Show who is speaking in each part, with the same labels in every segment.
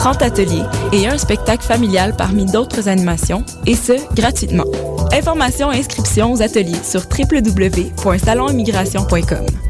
Speaker 1: 30 ateliers et un spectacle familial parmi d'autres animations, et ce, gratuitement. Informations et inscriptions aux ateliers sur www.salonimmigration.com.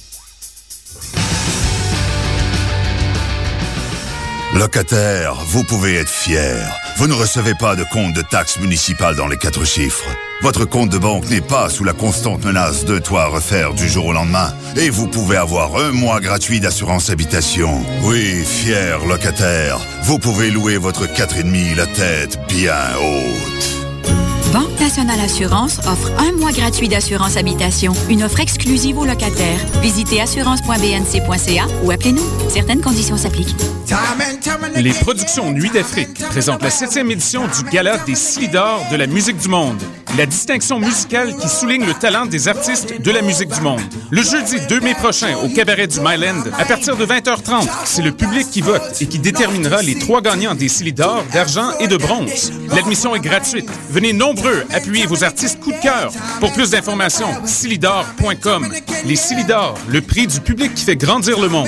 Speaker 2: Locataire, vous pouvez être fier. Vous ne recevez pas de compte de taxes municipales dans les quatre chiffres. Votre compte de banque n'est pas sous la constante menace de toit refaire du jour au lendemain. Et vous pouvez avoir un mois gratuit d'assurance habitation. Oui, fier locataire, vous pouvez louer votre 4,5 la tête bien haute.
Speaker 3: Banque Nationale Assurance offre un mois gratuit d'assurance habitation, une offre exclusive aux locataires. Visitez assurance.bnc.ca ou appelez-nous. Certaines conditions s'appliquent.
Speaker 4: Les productions Nuit d'Afrique présentent la septième édition du Gala des Silidors de la musique du monde. La distinction musicale qui souligne le talent des artistes de la musique du monde. Le jeudi 2 mai prochain au cabaret du Myland, à partir de 20h30, c'est le public qui vote et qui déterminera les trois gagnants des Silidors d'argent et de bronze. L'admission est gratuite. Venez nombreux appuyer vos artistes coup de cœur. Pour plus d'informations, silidor.com. Les Silidors, le prix du public qui fait grandir le monde.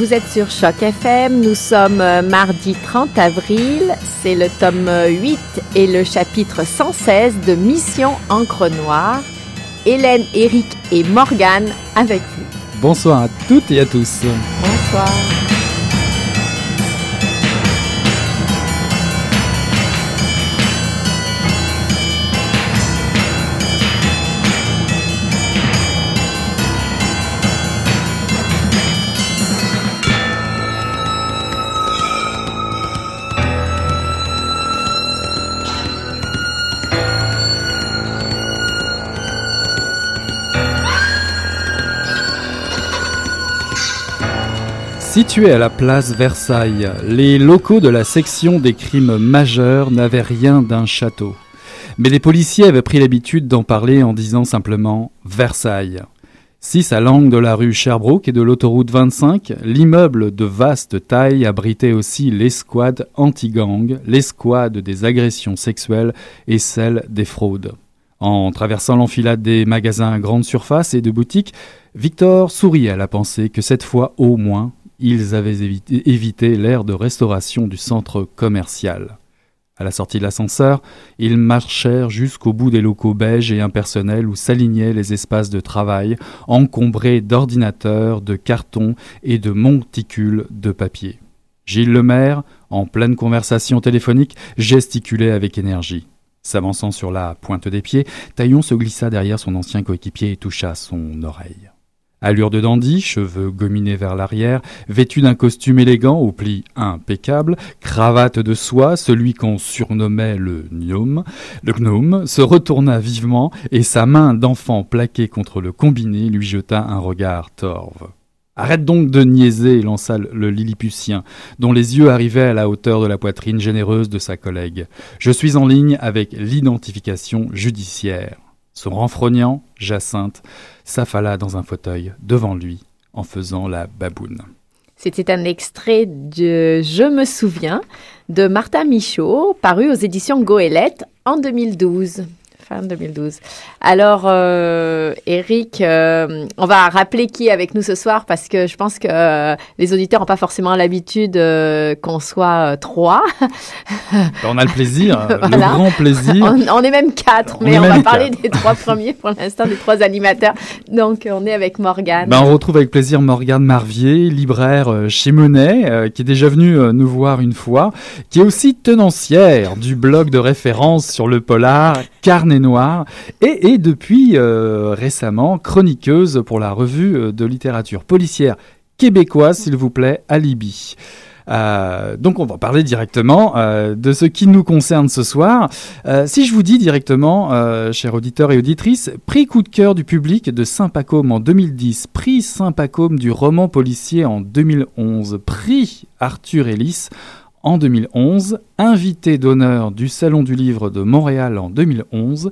Speaker 5: Vous êtes sur Choc FM, nous sommes euh, mardi 30 avril, c'est le tome 8 et le chapitre 116 de Mission Encre Noire. Hélène, Eric et Morgane avec vous.
Speaker 6: Bonsoir à toutes et à tous.
Speaker 5: Bonsoir.
Speaker 6: Situés à la place Versailles, les locaux de la section des crimes majeurs n'avaient rien d'un château. Mais les policiers avaient pris l'habitude d'en parler en disant simplement Versailles. Si à l'angle de la rue Sherbrooke et de l'autoroute 25, l'immeuble de vaste taille abritait aussi l'escouade anti-gang, l'escouade des agressions sexuelles et celle des fraudes. En traversant l'enfilade des magasins à grande surface et de boutiques, Victor souriait à la pensée que cette fois au moins, ils avaient évité, l'ère de restauration du centre commercial. À la sortie de l'ascenseur, ils marchèrent jusqu'au bout des locaux beiges et impersonnels où s'alignaient les espaces de travail, encombrés d'ordinateurs, de cartons et de monticules de papier. Gilles Lemaire, en pleine conversation téléphonique, gesticulait avec énergie. S'avançant sur la pointe des pieds, Taillon se glissa derrière son ancien coéquipier et toucha son oreille. Allure de dandy, cheveux gominés vers l'arrière, vêtu d'un costume élégant aux plis impeccables, cravate de soie, celui qu'on surnommait le gnome, le gnome se retourna vivement et sa main d'enfant plaquée contre le combiné lui jeta un regard torve. Arrête donc de niaiser, lança le Lilliputien, dont les yeux arrivaient à la hauteur de la poitrine généreuse de sa collègue. Je suis en ligne avec l'identification judiciaire. Se renfrognant, Jacinthe s'affala dans un fauteuil devant lui en faisant la baboune.
Speaker 5: C'était un extrait de Je me souviens de Martin Michaud, paru aux éditions Goélette en 2012. 2012. Alors, euh, Eric, euh, on va rappeler qui est avec nous ce soir parce que je pense que euh, les auditeurs n'ont pas forcément l'habitude qu'on soit trois.
Speaker 6: Ben, on a le plaisir, le grand plaisir.
Speaker 5: On, est même quatre, mais on, va parler des trois premiers pour l'instant, des trois animateurs. Donc, on est avec Morgane.
Speaker 6: Ben, on retrouve avec plaisir Morgane Marvier, libraire chez Monet, qui est déjà venue nous voir une fois, qui est aussi tenancière du blog de référence sur le polar Carnet Noir et est depuis euh, récemment chroniqueuse pour la revue euh, de littérature policière québécoise, s'il vous plaît, Alibi. Euh, donc on va parler directement de ce qui nous concerne ce soir. si je vous dis directement, chers auditeurs et auditrices, prix coup de cœur du public de Saint-Pacôme en 2010, prix Saint-Pacôme du roman policier en 2011, prix Arthur Ellis en 2011, invité d'honneur du Salon du Livre de Montréal en 2011,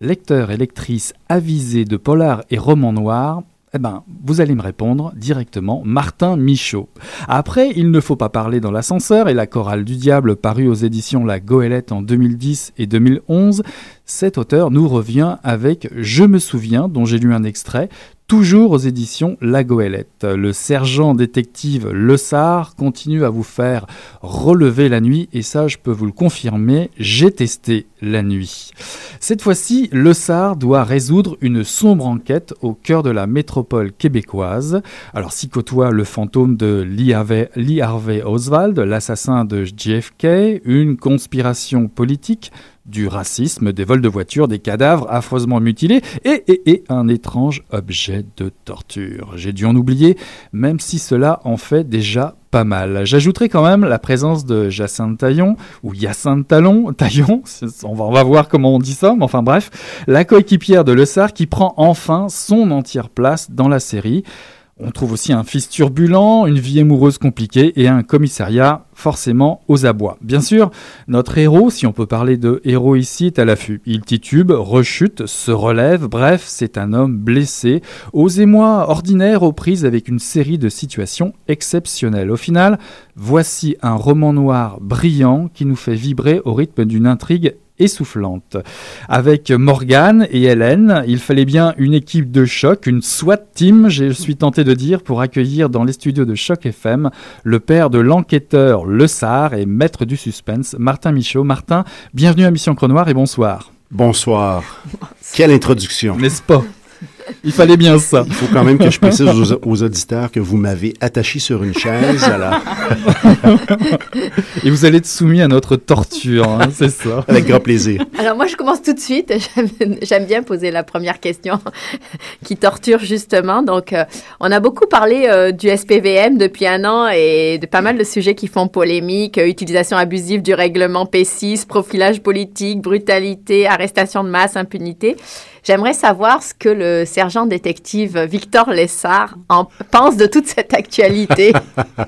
Speaker 6: lecteur et lectrice avisé de polar et romans noirs, eh ben, vous allez me répondre directement, Martin Michaud. Après, il ne faut pas parler dans l'ascenseur et la chorale du diable paru aux éditions La Goélette en 2010 et 2011, cet auteur nous revient avec Je me souviens, dont j'ai lu un extrait, Toujours aux éditions La Goélette, le sergent détective Le Sar continue à vous faire relever la nuit et ça je peux vous le confirmer, j'ai testé la nuit. Cette fois-ci, Le Sar doit résoudre une sombre enquête au cœur de la métropole québécoise. Alors s'y côtoie le fantôme de Lee Harvey Oswald, l'assassin de JFK, une conspiration politique, du racisme, des vols de voitures, des cadavres affreusement mutilés et, et, un étrange objet de torture. J'ai dû en oublier, même si cela en fait déjà pas mal. J'ajouterai quand même la présence de Jacinthe Taillon, ou Hyacinthe Talon, Taillon, on va, on voir comment on dit ça, mais enfin bref, la coéquipière de Le Sar qui prend enfin son entière place dans la série. On trouve aussi un fils turbulent, une vie amoureuse compliquée et un commissariat forcément aux abois. Bien sûr, notre héros, si on peut parler de héros ici, est à l'affût. Il titube, rechute, se relève, bref, c'est un homme blessé, aux émois ordinaires aux prises avec une série de situations exceptionnelles. Au final, voici un roman noir brillant qui nous fait vibrer au rythme d'une intrigue essoufflante. Avec Morgane et Hélène, il fallait bien une équipe de choc, une SWAT team, je suis tenté de dire, pour accueillir dans les studios de Choc FM le père de l'enquêteur Le Sar et maître du suspense, Martin Michaud. Martin, bienvenue à Mission Cronoir et bonsoir.
Speaker 7: Bonsoir. Quelle introduction.
Speaker 6: N'est-ce pas? Il fallait bien ça.
Speaker 7: Il faut quand même que je précise aux, auditeurs que vous m'avez attaché sur une chaise.
Speaker 6: Et vous allez être soumis à notre torture, hein, c'est ça.
Speaker 7: Avec grand plaisir.
Speaker 5: Alors moi, je commence tout de suite. J'aime bien poser la première question qui torture justement. Donc, euh, on a beaucoup parlé euh, du SPVM depuis un an et de pas mal de sujets qui font polémique. Euh, utilisation abusive du règlement P6, profilage politique, brutalité, arrestation de masse, impunité. J'aimerais savoir ce que le sergent détective Victor Lessard en pense de toute cette actualité.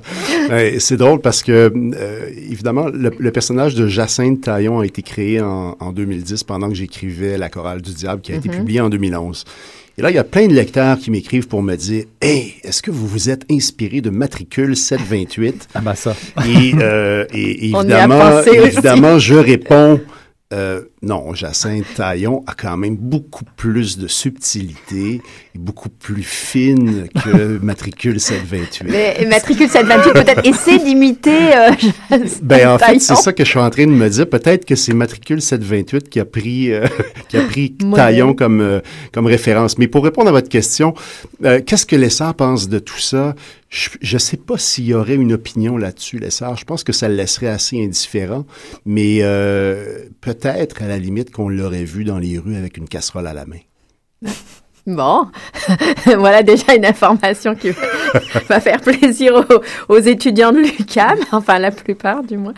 Speaker 7: c'est drôle parce que, euh, évidemment, le, personnage de Jacinthe Taillon a été créé en, 2010 pendant que j'écrivais La chorale du diable qui a été mhm. publiée en 2011. Et là, il y a plein de lecteurs qui m'écrivent pour me dire Hey, est-ce que vous vous êtes inspiré de Matricule 728
Speaker 6: Ah, bah ça.
Speaker 7: Et, euh, et évidemment, évidemment je réponds euh, non, Jacinthe Taillon a quand même beaucoup plus de subtilité et beaucoup plus fine que Matricule 728.
Speaker 5: Mais Matricule 728 peut-être essaie d'imiter euh,
Speaker 7: Ben en fait, c'est ça que je suis en train de me dire. Peut-être que c'est Matricule 728 qui a pris euh, qui a pris Taillon comme euh, comme référence. Mais pour répondre à votre question, euh, qu'est-ce que Lessard pense de tout ça? Je ne sais pas s'il y aurait une opinion là-dessus, Lessard. Je pense que ça le laisserait assez indifférent, mais euh, peut-être à la limite qu'on l'aurait vu dans les rues avec une casserole à la main.
Speaker 5: Bon, voilà déjà une information qui va faire plaisir aux, étudiants de l'UQAM, enfin la plupart du moins.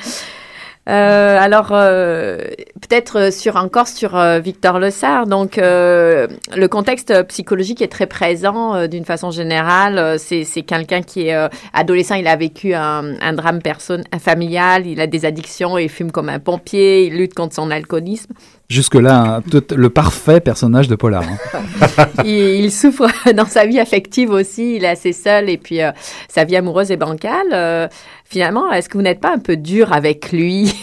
Speaker 5: Euh, alors, euh, peut-être sur encore sur euh, Victor Lessard. Donc, le contexte psychologique est très présent d'une façon générale. C'est, quelqu'un qui est adolescent. Il a vécu un, un drame personne, familial. Il a des addictions. Il fume comme un pompier. Il lutte contre son alcoolisme.
Speaker 6: Jusque-là, le parfait personnage de Polar.
Speaker 5: Hein. il, souffre dans sa vie affective aussi, il est assez seul et puis euh, sa vie amoureuse est bancale. Euh, finalement, est-ce que vous n'êtes pas un peu dur avec lui?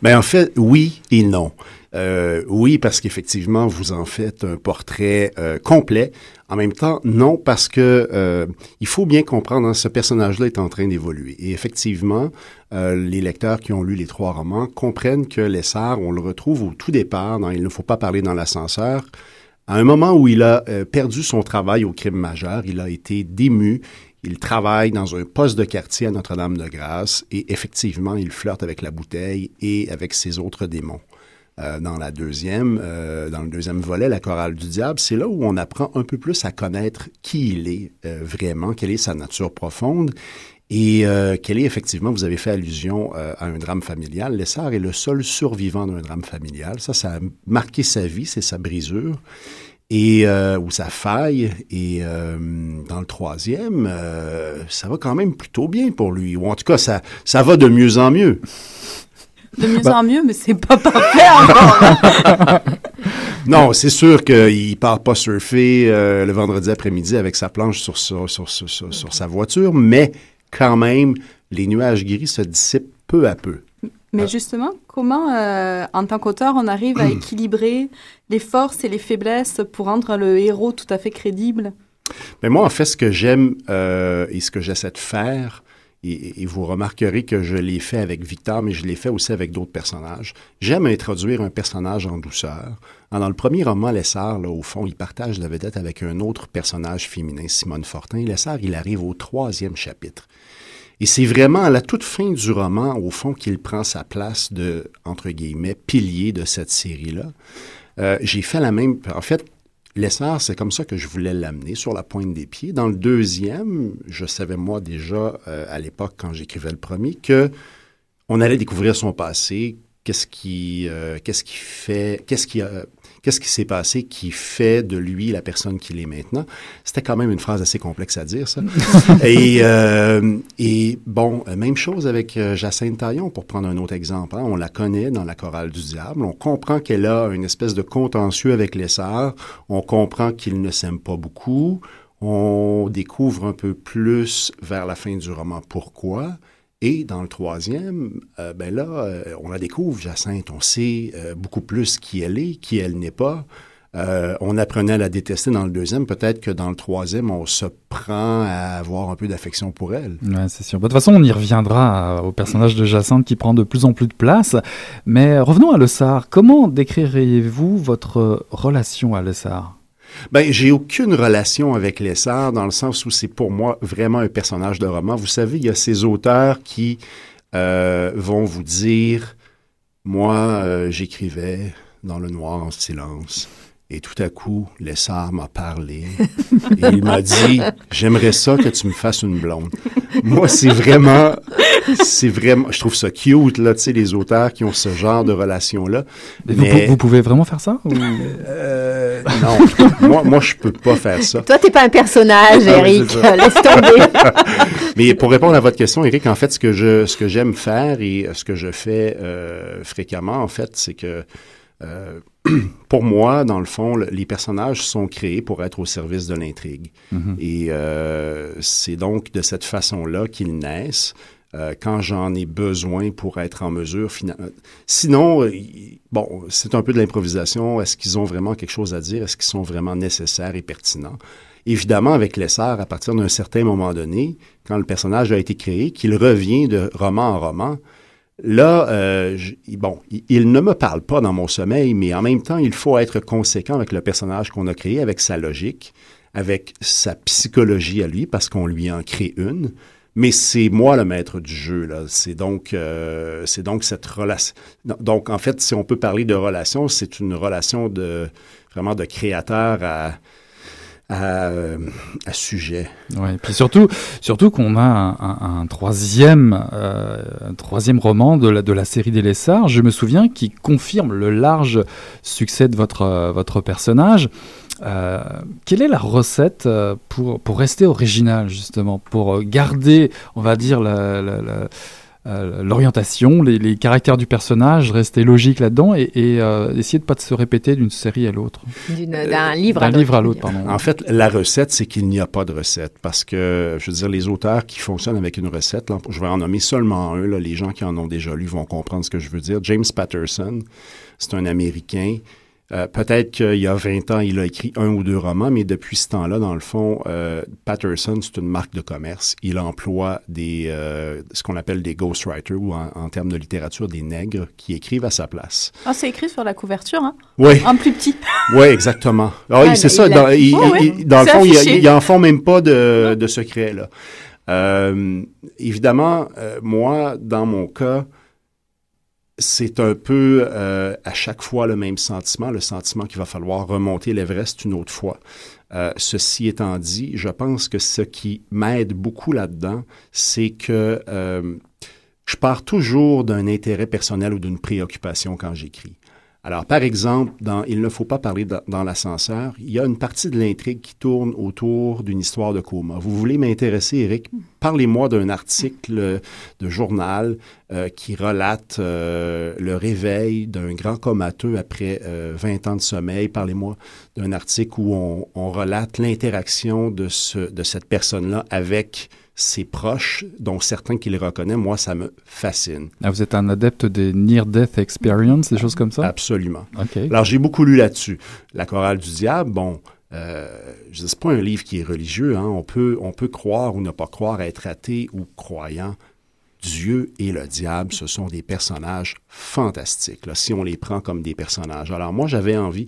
Speaker 7: Ben, en fait, oui et non. Euh, oui, parce qu'effectivement, vous en faites un portrait euh, complet. En même temps, non, parce que euh, il faut bien comprendre, hein, ce personnage-là est en train d'évoluer. Et effectivement, les lecteurs qui ont lu les trois romans comprennent que Lessard, on le retrouve au tout départ dans Il ne faut pas parler dans l'ascenseur. À un moment où il a perdu son travail au crime majeur, il a été dému, il travaille dans un poste de quartier à Notre-Dame-de-Grâce et effectivement, il flirte avec la bouteille et avec ses autres démons. Euh, dans la deuxième, euh, dans le deuxième volet, la chorale du diable, c'est là où on apprend un peu plus à connaître qui il est euh, vraiment, quelle est sa nature profonde et quelle est effectivement, vous avez fait allusion à un drame familial. Lessard est le seul survivant d'un drame familial. Ça, ça a marqué sa vie, c'est sa brisure et ou sa faille. Et dans le troisième, ça va quand même plutôt bien pour lui. Ou en tout cas, ça, ça va de mieux en mieux.
Speaker 8: De mieux bah. en mieux, mais c'est pas parfait encore.
Speaker 7: non, c'est sûr qu'il part pas surfer euh, le vendredi après-midi avec sa planche sur, sur, sur, sur, sa voiture, mais quand même, les nuages gris se dissipent peu à peu.
Speaker 8: Mais justement, comment, euh, en tant qu'auteur, on arrive à équilibrer les forces et les faiblesses pour rendre le héros tout à fait crédible?
Speaker 7: Mais moi, en fait, ce que j'aime euh, et ce que j'essaie de faire, et, vous remarquerez que je l'ai fait avec Victor, mais je l'ai fait aussi avec d'autres personnages. J'aime introduire un personnage en douceur. Dans le premier roman, Lessard, là, au fond, il partage la vedette avec un autre personnage féminin, Simone Fortin. Lessard, il arrive au troisième chapitre. Et c'est vraiment à la toute fin du roman, au fond, qu'il prend sa place de, entre guillemets, pilier de cette série-là. Euh, j'ai fait la même. En fait, L'essor, c'est comme ça que je voulais l'amener, sur la pointe des pieds. Dans le deuxième, je savais moi déjà, euh, à l'époque, quand j'écrivais le premier, que on allait découvrir son passé, qu'est-ce qui, euh, qu'est-ce qui fait, qu'est-ce qui a Qu'est-ce qui s'est passé qui fait de lui la personne qu'il est maintenant? C'était quand même une phrase assez complexe à dire, ça. et, euh, et bon, même chose avec euh, Jacinthe Taillon, pour prendre un autre exemple. Hein. On la connaît dans la chorale du diable. On comprend qu'elle a une espèce de contentieux avec les sœurs. On comprend qu'ils ne s'aiment pas beaucoup. On découvre un peu plus vers la fin du roman pourquoi. Et dans le troisième, euh, ben là, euh, on la découvre, Jacinthe, on sait euh, beaucoup plus qui elle est, qui elle n'est pas. on apprenait à la détester dans le deuxième. Peut-être que dans le troisième, on se prend à avoir un peu d'affection pour elle.
Speaker 6: Oui, c'est sûr. De toute façon, on y reviendra au personnage de Jacinthe qui prend de plus en plus de place. Mais revenons à Le. Comment décririez-vous votre relation à Le
Speaker 7: ben, j'ai aucune relation avec Lessard dans le sens où c'est pour moi vraiment un personnage de roman. Vous savez, il y a ces auteurs qui euh, vont vous dire, moi, euh, j'écrivais dans le noir en silence. Et tout à coup, Lessard m'a parlé et il m'a dit J'aimerais ça que tu me fasses une blonde. Moi, c'est vraiment, c'est vraiment, je trouve ça cute, là, tu sais, les auteurs qui ont ce genre de relation-là.
Speaker 6: Mais... Vous, pouvez vraiment faire ça
Speaker 7: euh, Non, moi, moi, je peux pas faire ça.
Speaker 5: Toi, t'es pas un personnage, ah Eric. Laisse tomber.
Speaker 7: Mais pour répondre à votre question, Eric, en fait, ce que je, ce que j'aime faire et ce que je fais euh, fréquemment, en fait, c'est que euh, pour moi, dans le fond, les personnages sont créés pour être au service de l'intrigue. Mm-hmm. Et euh, c'est donc de cette façon-là qu'ils naissent. euh, quand j'en ai besoin pour être en mesure. Sinon, bon, c'est un peu de l'improvisation. Est-ce qu'ils ont vraiment quelque chose à dire? Est-ce qu'ils sont vraiment nécessaires et pertinents? Évidemment, avec l'essor, à partir d'un certain moment donné, quand le personnage a été créé, qu'il revient de roman en roman, Là, euh, bon, il, ne me parle pas dans mon sommeil, mais en même temps, il faut être conséquent avec le personnage qu'on a créé, avec sa logique, avec sa psychologie à lui, parce qu'on lui en crée une. Mais c'est moi le maître du jeu. Là. C'est donc, euh, c'est donc cette relation. Donc, en fait, si on peut parler de relation, c'est une relation de vraiment de créateur à, à, à, sujet.
Speaker 6: Ouais, puis surtout, surtout qu'on a un, troisième, euh, un troisième roman de la, de la série des Lessards, je me souviens, qui confirme le large succès de votre, votre personnage. Euh, quelle est la recette euh, pour, pour rester original, justement, pour garder, on va dire, la, la, la euh, l'orientation, les, caractères du personnage, rester logique là-dedans et, euh, essayer de pas se répéter d'une série à l'autre.
Speaker 5: D'un livre, à
Speaker 6: livre à l'autre. Pardon.
Speaker 7: En fait, la recette, c'est qu'il n'y a pas de recette parce que, je veux dire, les auteurs qui fonctionnent avec une recette, je vais en nommer seulement un, là, les gens qui en ont déjà lu vont comprendre ce que je veux dire. James Patterson, c'est un Américain euh, peut-être qu'il y a 20 ans, il a écrit un ou deux romans, mais depuis ce temps-là, dans le fond, euh, Patterson, c'est une marque de commerce. Il emploie des, euh, ce qu'on appelle des ghostwriters, ou en, termes de littérature, des nègres qui écrivent à sa place.
Speaker 8: Ah, c'est écrit sur la couverture, hein?
Speaker 7: Oui.
Speaker 8: En plus petit.
Speaker 7: oui, exactement. Ah, c'est ça. Dans, il, oh, dans le fond, il, il en font même pas de, de secret, là. évidemment, moi, dans mon cas, c'est un peu euh, à chaque fois le même sentiment, le sentiment qu'il va falloir remonter l'Everest une autre fois. Euh, ceci étant dit, je pense que ce qui m'aide beaucoup là-dedans, c'est que euh, je pars toujours d'un intérêt personnel ou d'une préoccupation quand j'écris. Alors, par exemple, dans Il ne faut pas parler dans l'ascenseur, il y a une partie de l'intrigue qui tourne autour d'une histoire de coma. Vous voulez m'intéresser, Eric? Parlez-moi d'un article de journal euh, qui relate euh, le réveil d'un grand comateux après 20 euh, ans de sommeil. Parlez-moi d'un article où on, relate l'interaction de cette personne-là avec ses proches, dont certains qui les reconnaissent, moi, ça me fascine.
Speaker 6: Ah, vous êtes un adepte des near-death experience, des choses comme ça?
Speaker 7: Absolument. Alors, j'ai beaucoup lu là-dessus. La chorale du diable, bon, euh, c'est pas un livre qui est religieux. Hein. On, peut, on peut croire ou ne pas croire, être athée ou croyant. Dieu et le diable, ce sont des personnages fantastiques, là, si on les prend comme des personnages. Alors moi, j'avais envie,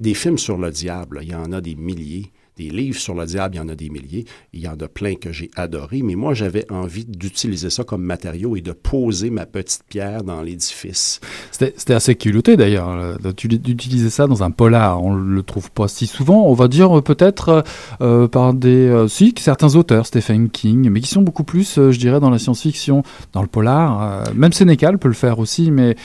Speaker 7: des films sur le diable, il y en a des milliers des livres sur le diable, il y en a des milliers. Il y en a plein que j'ai adorés, mais moi, j'avais envie d'utiliser ça comme matériau et de poser ma petite pierre dans l'édifice.
Speaker 6: C'était assez culotté d'ailleurs, d'utiliser ça dans un polar. On le trouve pas si souvent. On va dire euh, peut-être euh, euh, par des. si, certains auteurs, Stephen King, mais qui sont beaucoup plus, je dirais, dans la science-fiction, dans le polar. même Sénécal peut le faire aussi, mais.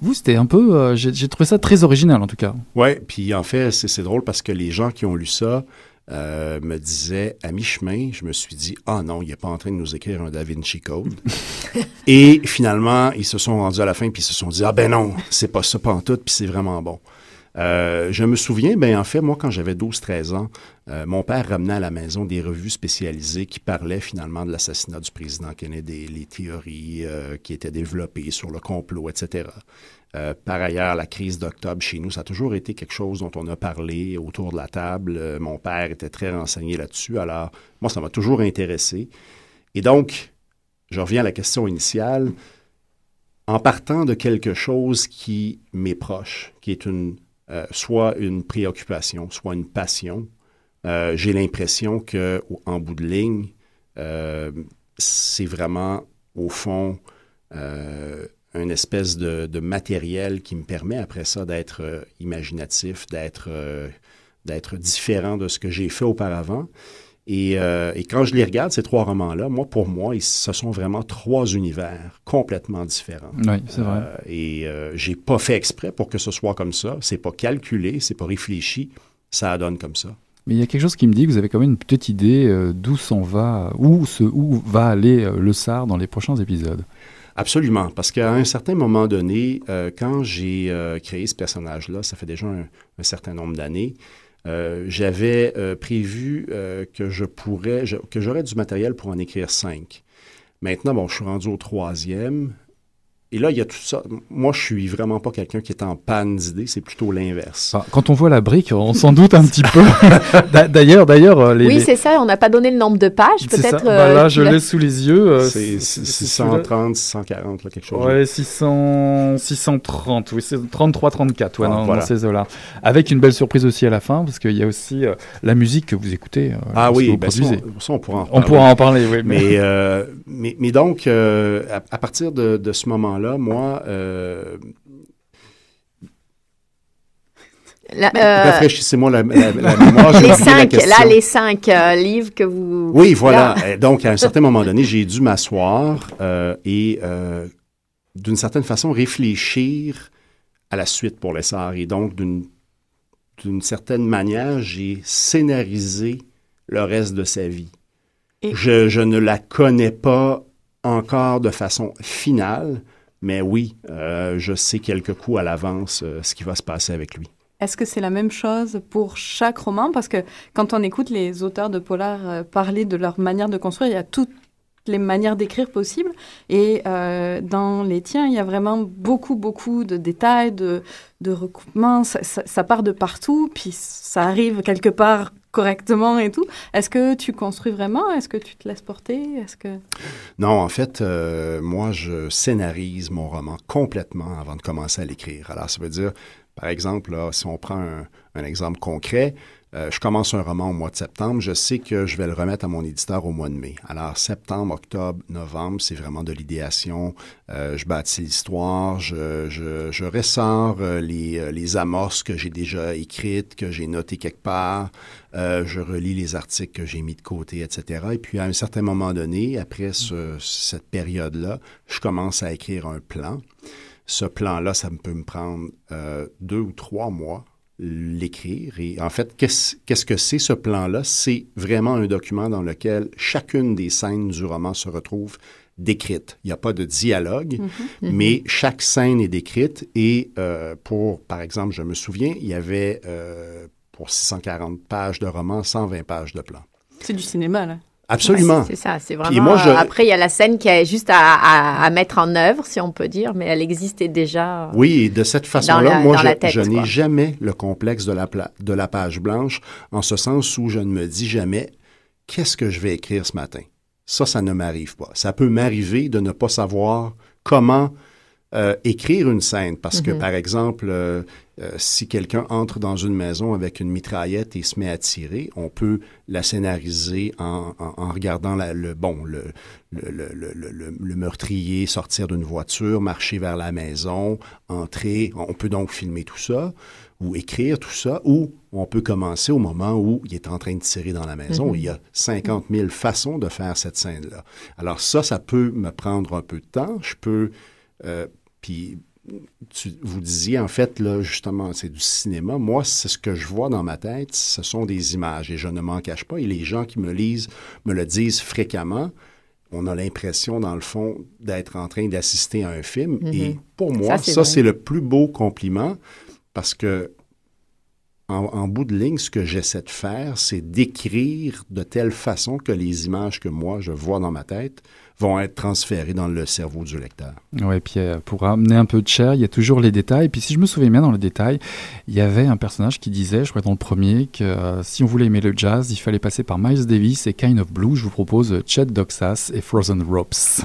Speaker 6: Vous, c'était un peu. Euh, j'ai trouvé ça très original, en tout cas.
Speaker 7: Oui, puis en fait, c'est drôle parce que les gens qui ont lu ça euh, me disaient à mi-chemin, je me suis dit, ah non, il n'est pas en train de nous écrire un Da Vinci Code. Et finalement, ils se sont rendus à la fin, puis ils se sont dit, ah ben non, c'est pas ça, pas en tout, puis c'est vraiment bon. Euh, je me souviens, ben en fait, moi, quand j'avais 12-13 ans, euh, mon père ramenait à la maison des revues spécialisées qui parlaient finalement de l'assassinat du président Kennedy, les théories euh, qui étaient développées sur le complot, etc. par ailleurs, la crise d'octobre chez nous, ça a toujours été quelque chose dont on a parlé autour de la table. mon père était très renseigné là-dessus. Alors, moi, ça m'a toujours intéressé. Et donc, je reviens à la question initiale. En partant de quelque chose qui m'est proche, qui est une euh, soit une préoccupation, soit une passion. Euh, j'ai l'impression que, en bout de ligne, euh, c'est vraiment, au fond, une espèce de, matériel qui me permet après ça d'être imaginatif, d'être d'être différent de ce que j'ai fait auparavant. Euh, et, quand je les regarde, ces trois romans-là, moi, pour moi, ce sont vraiment trois univers complètement différents.
Speaker 6: Oui, c'est vrai.
Speaker 7: Euh, et euh, j'ai pas fait exprès pour que ce soit comme ça. C'est pas calculé, c'est pas réfléchi. Ça donne comme ça.
Speaker 6: Mais il y a quelque chose qui me dit que vous avez quand même une petite idée d'où s'en va, où va aller le SAR dans les prochains épisodes.
Speaker 7: Absolument, parce qu'à un certain moment donné, quand j'ai créé ce personnage-là, ça fait déjà un certain nombre d'années, euh, j'avais euh, prévu euh, que je pourrais, que j'aurais du matériel pour en écrire cinq. Maintenant, bon, je suis rendu au troisième. Et là, il y a tout ça. Moi, je suis vraiment pas quelqu'un qui est en panne d'idées, c'est plutôt l'inverse.
Speaker 6: Ah, quand on voit la brique, on s'en doute un petit peu. d'ailleurs, d'ailleurs, euh, les,
Speaker 5: Oui, c'est ça. On n'a pas donné le nombre de pages, peut-être. Euh,
Speaker 6: là, je l'ai sous les yeux. euh,
Speaker 7: c'est
Speaker 6: c'est-
Speaker 7: 630, 640, là, quelque chose.
Speaker 6: Ouais, 600, 630, oui, c'est 33, 34, ouais,
Speaker 7: Ah,
Speaker 6: dans,
Speaker 7: voilà.
Speaker 6: dans ces eaux-là. Avec une belle surprise aussi à la fin, parce qu'il y a aussi euh, la musique que vous écoutez. euh,
Speaker 7: Ah oui,
Speaker 6: vous
Speaker 7: ben ça, on, ça, on pourra en
Speaker 6: On
Speaker 7: reparler.
Speaker 6: pourra en parler, oui. Mais,
Speaker 7: Mais, euh, mais, mais donc, euh, à, à partir de, de ce moment-là, moi, euh,
Speaker 5: La- euh,
Speaker 7: rafraîchissez-moi la, la- la mémoire.
Speaker 5: les
Speaker 7: la
Speaker 5: cinq,
Speaker 7: question.
Speaker 5: là, les cinq euh, livres que vous.
Speaker 7: Oui, voilà.
Speaker 5: Là.
Speaker 7: Donc, à un certain moment donné, j'ai dû m'asseoir euh, et, d'une certaine façon, réfléchir à la suite pour l'essor. Et donc, d'une d'une certaine manière, j'ai scénarisé le reste de sa vie.
Speaker 8: Et-
Speaker 7: Je, je ne la connais pas encore de façon finale, mais oui, euh, je sais quelques coups à l'avance euh, ce qui va se passer avec lui.
Speaker 8: Est-ce que c'est la même chose pour chaque roman? Parce que quand on écoute les auteurs de polar euh, parler de leur manière de construire, il y a toutes les manières d'écrire possibles. Et dans les tiens, il y a vraiment beaucoup, beaucoup de détails, de, recoupements. Ça part de partout, puis ça arrive quelque part correctement et tout. Est-ce que tu construis vraiment? Est-ce que tu te laisses porter? Est-ce que...
Speaker 7: Non, en fait, euh, moi, je scénarise mon roman complètement avant de commencer à l'écrire. Alors, ça veut dire, par exemple, si on prend un exemple concret, euh, je commence un roman au mois de septembre, je sais que je vais le remettre à mon éditeur au mois de mai. Alors, septembre, octobre, novembre, c'est vraiment de l'idéation. Euh, je bâtis l'histoire, je, ressors euh, les, amorces que j'ai déjà écrites, que j'ai notées quelque part. Je relis les articles que j'ai mis de côté, etc. Et puis, à un certain moment donné, après ce- cette période-là, je commence à écrire un plan. Ce plan-là, ça peut me prendre deux ou trois mois l'écrire. Et en fait, qu'est-ce qu'est-ce que c'est ce plan-là? C'est vraiment un document dans lequel chacune des scènes du roman se retrouve décrite. Il n'y a pas de dialogue, mais chaque scène est décrite. Et euh, pour, par exemple, je me souviens, il y avait euh, pour 640 pages de roman, 120 pages de plan.
Speaker 8: C'est du cinéma, là.
Speaker 7: Absolument.
Speaker 5: C'est ça, c'est vraiment.
Speaker 7: moi, je-
Speaker 5: euh, Après, il y a la scène qui est juste à, à- à mettre en œuvre, si on peut dire, mais elle existait déjà.
Speaker 7: Oui, et de cette façon-là, moi, je,
Speaker 5: la tête,
Speaker 7: je n'ai jamais le complexe de la, pla- de la page blanche, en ce sens où je ne me dis jamais qu'est-ce que je vais écrire ce matin? Ça, ça ne m'arrive pas. Ça peut m'arriver de ne pas savoir comment euh, écrire une scène, parce que,
Speaker 5: Mhm.
Speaker 7: par exemple, euh, euh, si quelqu'un entre dans une maison avec une mitraillette et se met à tirer, on peut la scénariser en, en- en regardant la- le bon le, le, le- le- le- le- le meurtrier sortir d'une voiture, marcher vers la maison, entrer. On peut donc filmer tout ça ou écrire tout ça, ou on peut commencer au moment où il est en train de tirer dans la maison.
Speaker 5: Mhm.
Speaker 7: Il y a 50 000 façons de faire cette scène-là. Alors ça, ça peut me prendre un peu de temps. Je peux... euh, puis tu- vous disiez, en fait, là, justement, c'est du cinéma. Moi, c'est ce que je vois dans ma tête, ce sont des images et je ne m'en cache pas. Et les gens qui me lisent me le disent fréquemment. On a l'impression, dans le fond, d'être en train d'assister à un film.
Speaker 5: Mhm.
Speaker 7: Et pour moi,
Speaker 5: Ça, c'est
Speaker 7: le plus beau compliment parce que, en, en bout de ligne, ce que j'essaie de faire, c'est d'écrire de telle façon que les images que moi, je vois dans ma tête vont être transférées dans le cerveau du lecteur.
Speaker 6: Ouais, puis euh, pour amener un peu de chair, il y a toujours les détails. Puis si je me souviens bien dans les détails, il y avait un personnage qui disait, je crois dans le premier, que euh, si on voulait aimer le jazz, il fallait passer par Miles Davis et Kind of Blue. Je vous propose Chet Doxas et Frozen Ropes.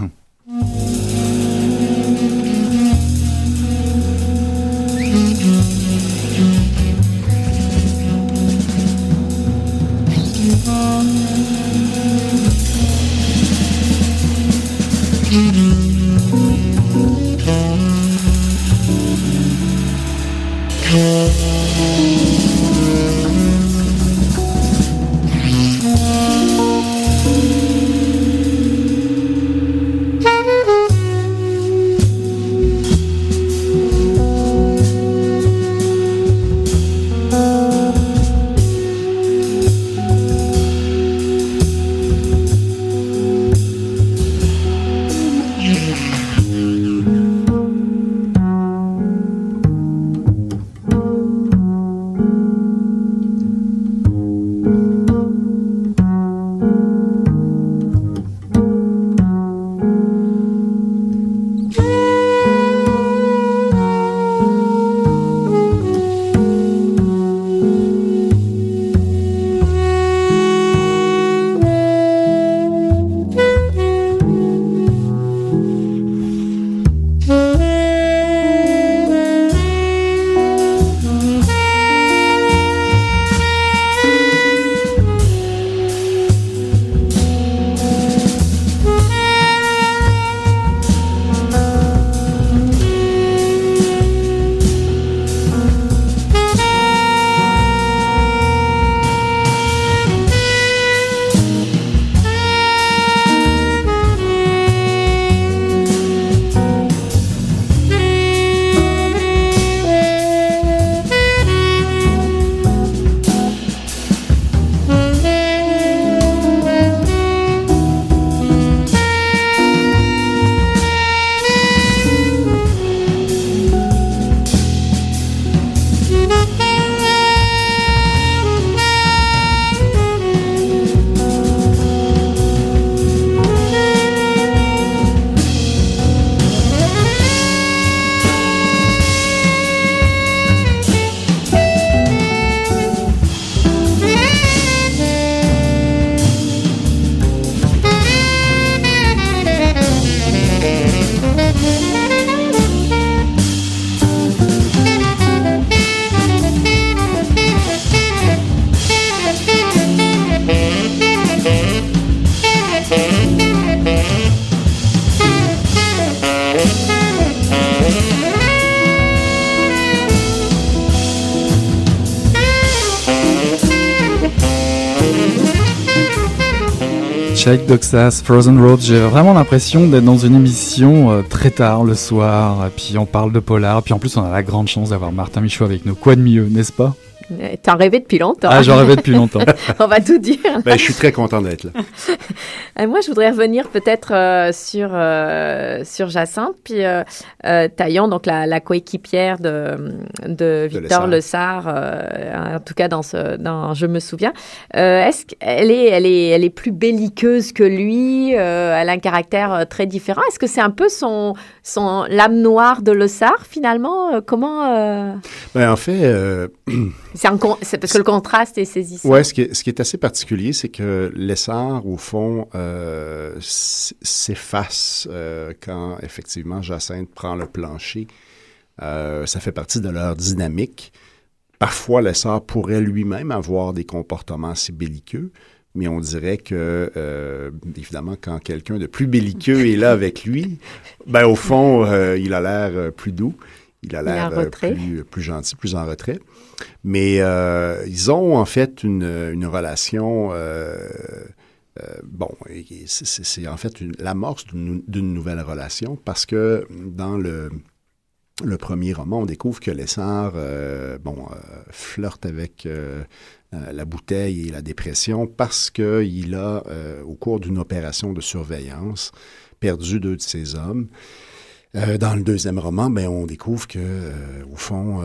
Speaker 6: Shake Doxas, Frozen Road, j'ai vraiment l'impression d'être dans une émission euh, très tard le soir, puis on parle de polar, puis en plus on a la grande chance d'avoir Martin Michaud avec nous. Quoi de mieux, n'est-ce pas?
Speaker 5: T'en rêvais depuis longtemps.
Speaker 6: Ah, j'en rêvais depuis longtemps.
Speaker 5: On va tout dire.
Speaker 7: Ben, je suis très content d'être là.
Speaker 5: Euh, moi, je voudrais revenir peut-être euh, sur, euh, sur Jacinthe, puis Taillon, donc la, la coéquipière de, de Victor Le Sart, en tout cas dans, ce, dans Je me souviens. Est-ce qu'elle est, elle est, elle est plus belliqueuse que lui Elle a un caractère très différent? Est-ce que c'est un peu son, son l'âme noire de Le Sart, finalement Comment
Speaker 7: ben, En fait...
Speaker 5: C'est parce que le contraste est saisissant.
Speaker 7: Oui, ce qui est, assez particulier, c'est que l'essor, au fond, euh, s'efface euh, quand effectivement Jacinthe prend le plancher. Euh, ça fait partie de leur dynamique. Parfois, l'essor pourrait lui-même avoir des comportements assez belliqueux, mais on dirait que, évidemment, quand quelqu'un de plus belliqueux est là avec lui, ben au fond, il a l'air plus doux, il a l'air plus, plus gentil, plus en retrait. Mais euh, ils ont en fait une, une relation. Euh, euh, bon, c'est en fait l'amorce d'une nouvelle relation parce que dans le, le premier roman, on découvre que Lessard bon, flirte avec la bouteille et la dépression parce qu'il a, au cours d'une opération de surveillance, perdu deux de ses hommes. Dans le deuxième roman, ben, on découvre que, au fond,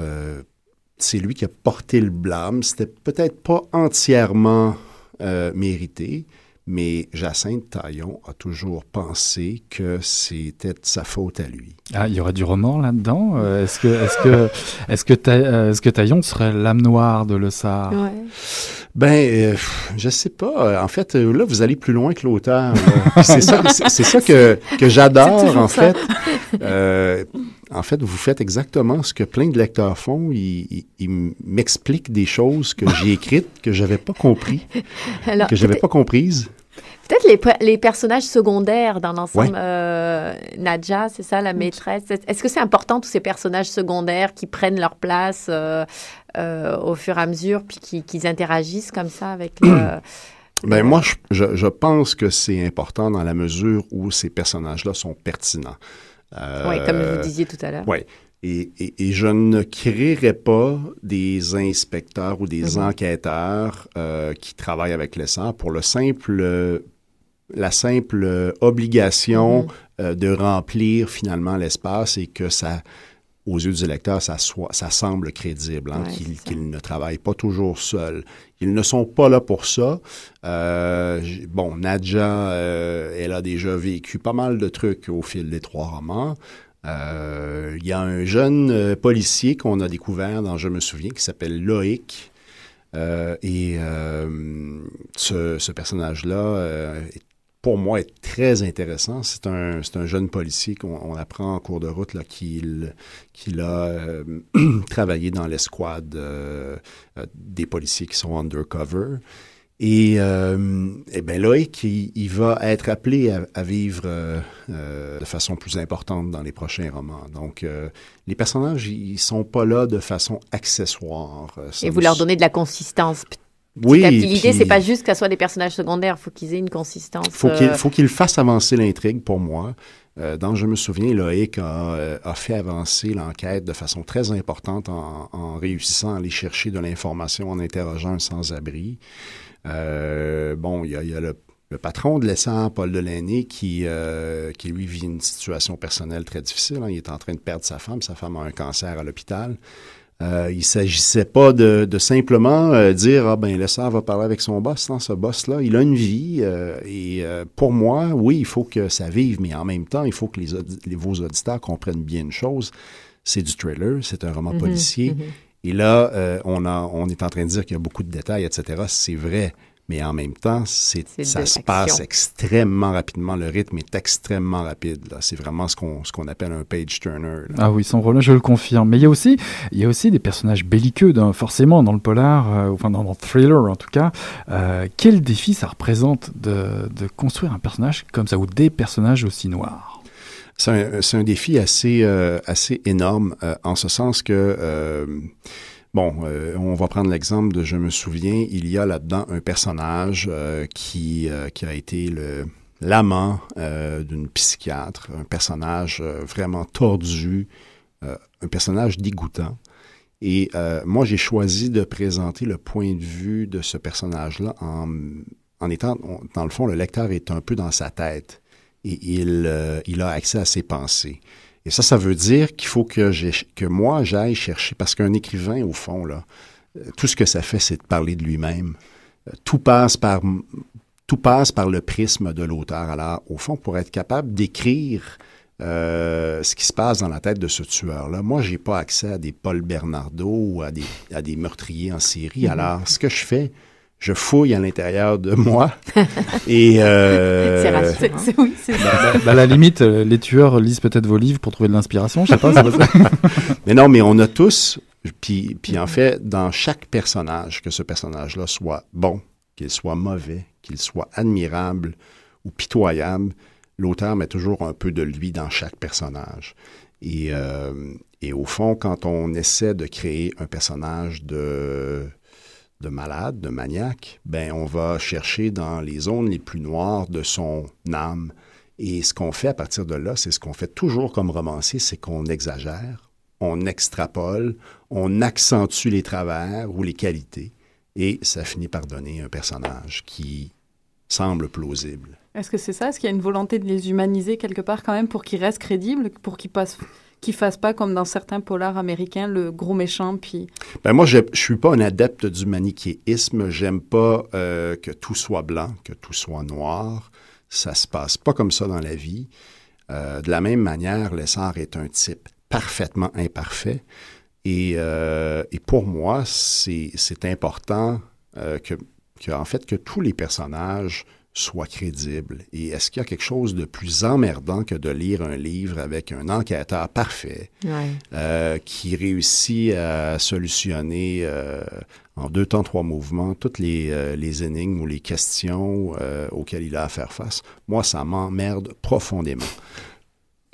Speaker 7: c'est lui qui a porté le blâme. C'était peut-être pas entièrement euh, mérité, mais Jacinthe Taillon a toujours pensé que c'était de sa faute à lui.
Speaker 6: Ah, il y aurait du remords là-dedans? Euh, est-ce que, est-ce que, est-ce que, euh, est-ce que Taillon serait l'âme noire de Le Sar
Speaker 5: ouais.
Speaker 7: Ben, je sais pas. En fait, là, vous allez plus loin que l'auteur. c'est ça, c'est, ça que, que j'adore, en fait. En fait, vous faites exactement ce que plein de lecteurs font. Ils, m'expliquent des choses que j'ai écrites que j'avais pas compris, que j'avais pas comprises.
Speaker 5: Peut-être les, les, personnages secondaires dans l'ensemble. Euh, Nadja, c'est ça, la maîtresse? Est-ce que c'est important tous ces personnages secondaires qui prennent leur place euh, euh, au fur et à mesure, puis qui, qui interagissent comme ça avec le,
Speaker 7: Ben moi, je, je pense que c'est important dans la mesure où ces personnages-là sont pertinents.
Speaker 5: Euh, oui, comme vous disiez tout à l'heure.
Speaker 7: Oui. Et, et, je ne créerai pas des inspecteurs ou des mhm. enquêteurs euh, qui travaillent avec l'essence pour le simple, la simple obligation mhm. euh, de remplir finalement l'espace et que ça, aux yeux du lecteur, ça, soit, ça semble crédible, hein, qu'ils ne travaillent pas toujours seuls. Ils ne sont pas là pour ça. Euh, bon, Nadja, euh, elle a déjà vécu pas mal de trucs au fil des trois romans. Euh, il y a un jeune policier qu'on a découvert dans Je me souviens qui s'appelle Loïc. et ce, ce personnage-là est pour moi, est très intéressant. C'est un, un jeune policier qu'on apprend en cours de route qu'il a euh, travaillé dans l'escouade euh, euh, des policiers qui sont undercover. Et, et bien là, il, il, va être appelé à, vivre de façon plus importante dans les prochains romans. Donc, les personnages, ils sont pas là de façon accessoire.
Speaker 5: et vous leur donnez de la consistance, oui. L'idée, c'est pas juste que ce soit des personnages secondaires, il faut qu'ils aient une consistance.
Speaker 7: Faut qu'il euh, faut qu'ils fassent avancer l'intrigue pour moi. Euh, je me souviens, Loïc a, euh, a fait avancer l'enquête de façon très importante en, en, réussissant à aller chercher de l'information en interrogeant un sans-abri. Euh, bon, il y a, y a le, le, patron de l'essence, Paul Delaney, qui, euh, qui lui vit une situation personnelle très difficile. Hein. Il est en train de perdre sa femme. Sa femme a un cancer à l'hôpital. Euh, il s'agissait pas de, de simplement euh, dire ah ben le sang va parler avec son boss. Non, ce boss-là, il a une vie euh, et euh, pour moi, oui, il faut que ça vive, mais en même temps, il faut que les, les vos auditeurs comprennent bien une chose. C'est du thriller, c'est un roman mhm, policier. Mhm. Et là, on, a, on est en train de dire qu'il y a beaucoup de détails, etc. C'est vrai mais en même temps, c'est, ça se passe extrêmement rapidement. Le rythme est extrêmement rapide. C'est vraiment ce qu'on, ce qu'on appelle un page turner.
Speaker 6: Ah oui, son rôle, je le confirme. Mais il y a aussi, il y a aussi des personnages belliqueux, forcément, dans le polar, euh, enfin dans le thriller en tout cas. Euh, quel défi ça représente de, de, construire un personnage comme ça, ou des personnages aussi noirs?
Speaker 7: C'est un, c'est un défi assez, euh, assez énorme, en ce sens que bon, euh, on va prendre l'exemple de Je me souviens, il y a là-dedans un personnage euh, qui, qui a été l'amant d'une psychiatre, un personnage vraiment tordu, un personnage dégoûtant. Et moi, j'ai choisi de présenter le point de vue de ce personnage-là en, en étant, dans le fond, le lecteur est un peu dans sa tête et il, il a accès à ses pensées. Et ça, ça veut dire qu'il faut que, que moi, j'aille chercher, parce qu'un écrivain, au fond, là, euh, tout ce que ça fait, c'est de parler de lui-même. Euh, tout passe par tout passe par le prisme de l'auteur. Alors, au fond, pour être capable d'écrire euh, ce qui se passe dans la tête de ce tueur-là, moi, j'ai pas accès à des Paul Bernardo ou à des, à des meurtriers en série. Mm-hmm. Alors, ce que je fais, je fouille à l'intérieur de moi. et euh,
Speaker 8: c'est rassurant. Oui,
Speaker 6: bah, bah, à la limite, euh, les tueurs lisent peut-être vos livres pour trouver de l'inspiration, je sais pas.
Speaker 7: mais non, mais on a tous, puis, puis en fait, dans chaque personnage, que ce personnage-là soit bon, qu'il soit mauvais, qu'il soit admirable ou pitoyable, l'auteur met toujours un peu de lui dans chaque personnage. Et, euh, et au fond, quand on essaie de créer un personnage de de malade, de maniaque, ben on va chercher dans les zones les plus noires de son âme. Et ce qu'on fait à partir de là, c'est ce qu'on fait toujours comme romancier, c'est qu'on exagère, on extrapole, on accentue les travers ou les qualités, et ça finit par donner un personnage qui semble plausible.
Speaker 8: Est-ce que c'est ça? Est-ce qu'il y a une volonté de les humaniser quelque part quand même pour qu'ils restent crédibles, pour qu'ils passent qui fasse pas comme dans certains polars américains le gros méchant puis
Speaker 7: ben moi je, je suis pas un adepte du manichéisme. J'aime pas euh, que tout soit blanc que tout soit noir. Ça se passe pas comme ça dans la vie. Euh, de la même manière l'essor est un type parfaitement imparfait. Et, euh, et pour moi c'est important que, que en fait que tous les personnages soit crédible. Et est-ce qu'il y a quelque chose de plus emmerdant que de lire un livre avec un enquêteur parfait euh, qui réussit à solutionner euh, en deux temps, trois mouvements toutes les, euh, les énigmes ou les questions auxquelles il a à faire face? Moi, ça m'emmerde profondément.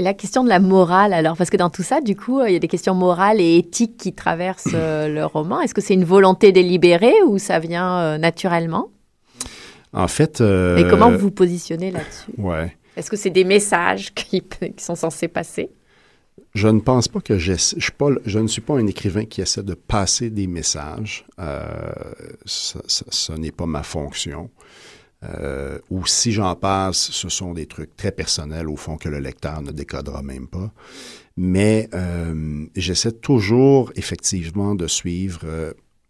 Speaker 5: La question de la morale, alors, parce que dans tout ça, du coup, il y a des questions morales et éthiques qui traversent le roman. Est-ce que c'est une volonté délibérée ou ça vient naturellement?
Speaker 7: En fait.
Speaker 5: Euh, Et comment vous vous positionnez là-dessus?
Speaker 7: Ouais.
Speaker 5: Est-ce que c'est des messages qui, sont censés passer?
Speaker 7: Je ne pense pas que je, je ne suis pas un écrivain qui essaie de passer des messages. Euh, ce n'est pas ma fonction. Euh, ou si j'en passe, ce sont des trucs très personnels au fond que le lecteur ne décodera même pas. Mais euh, j'essaie toujours effectivement de suivre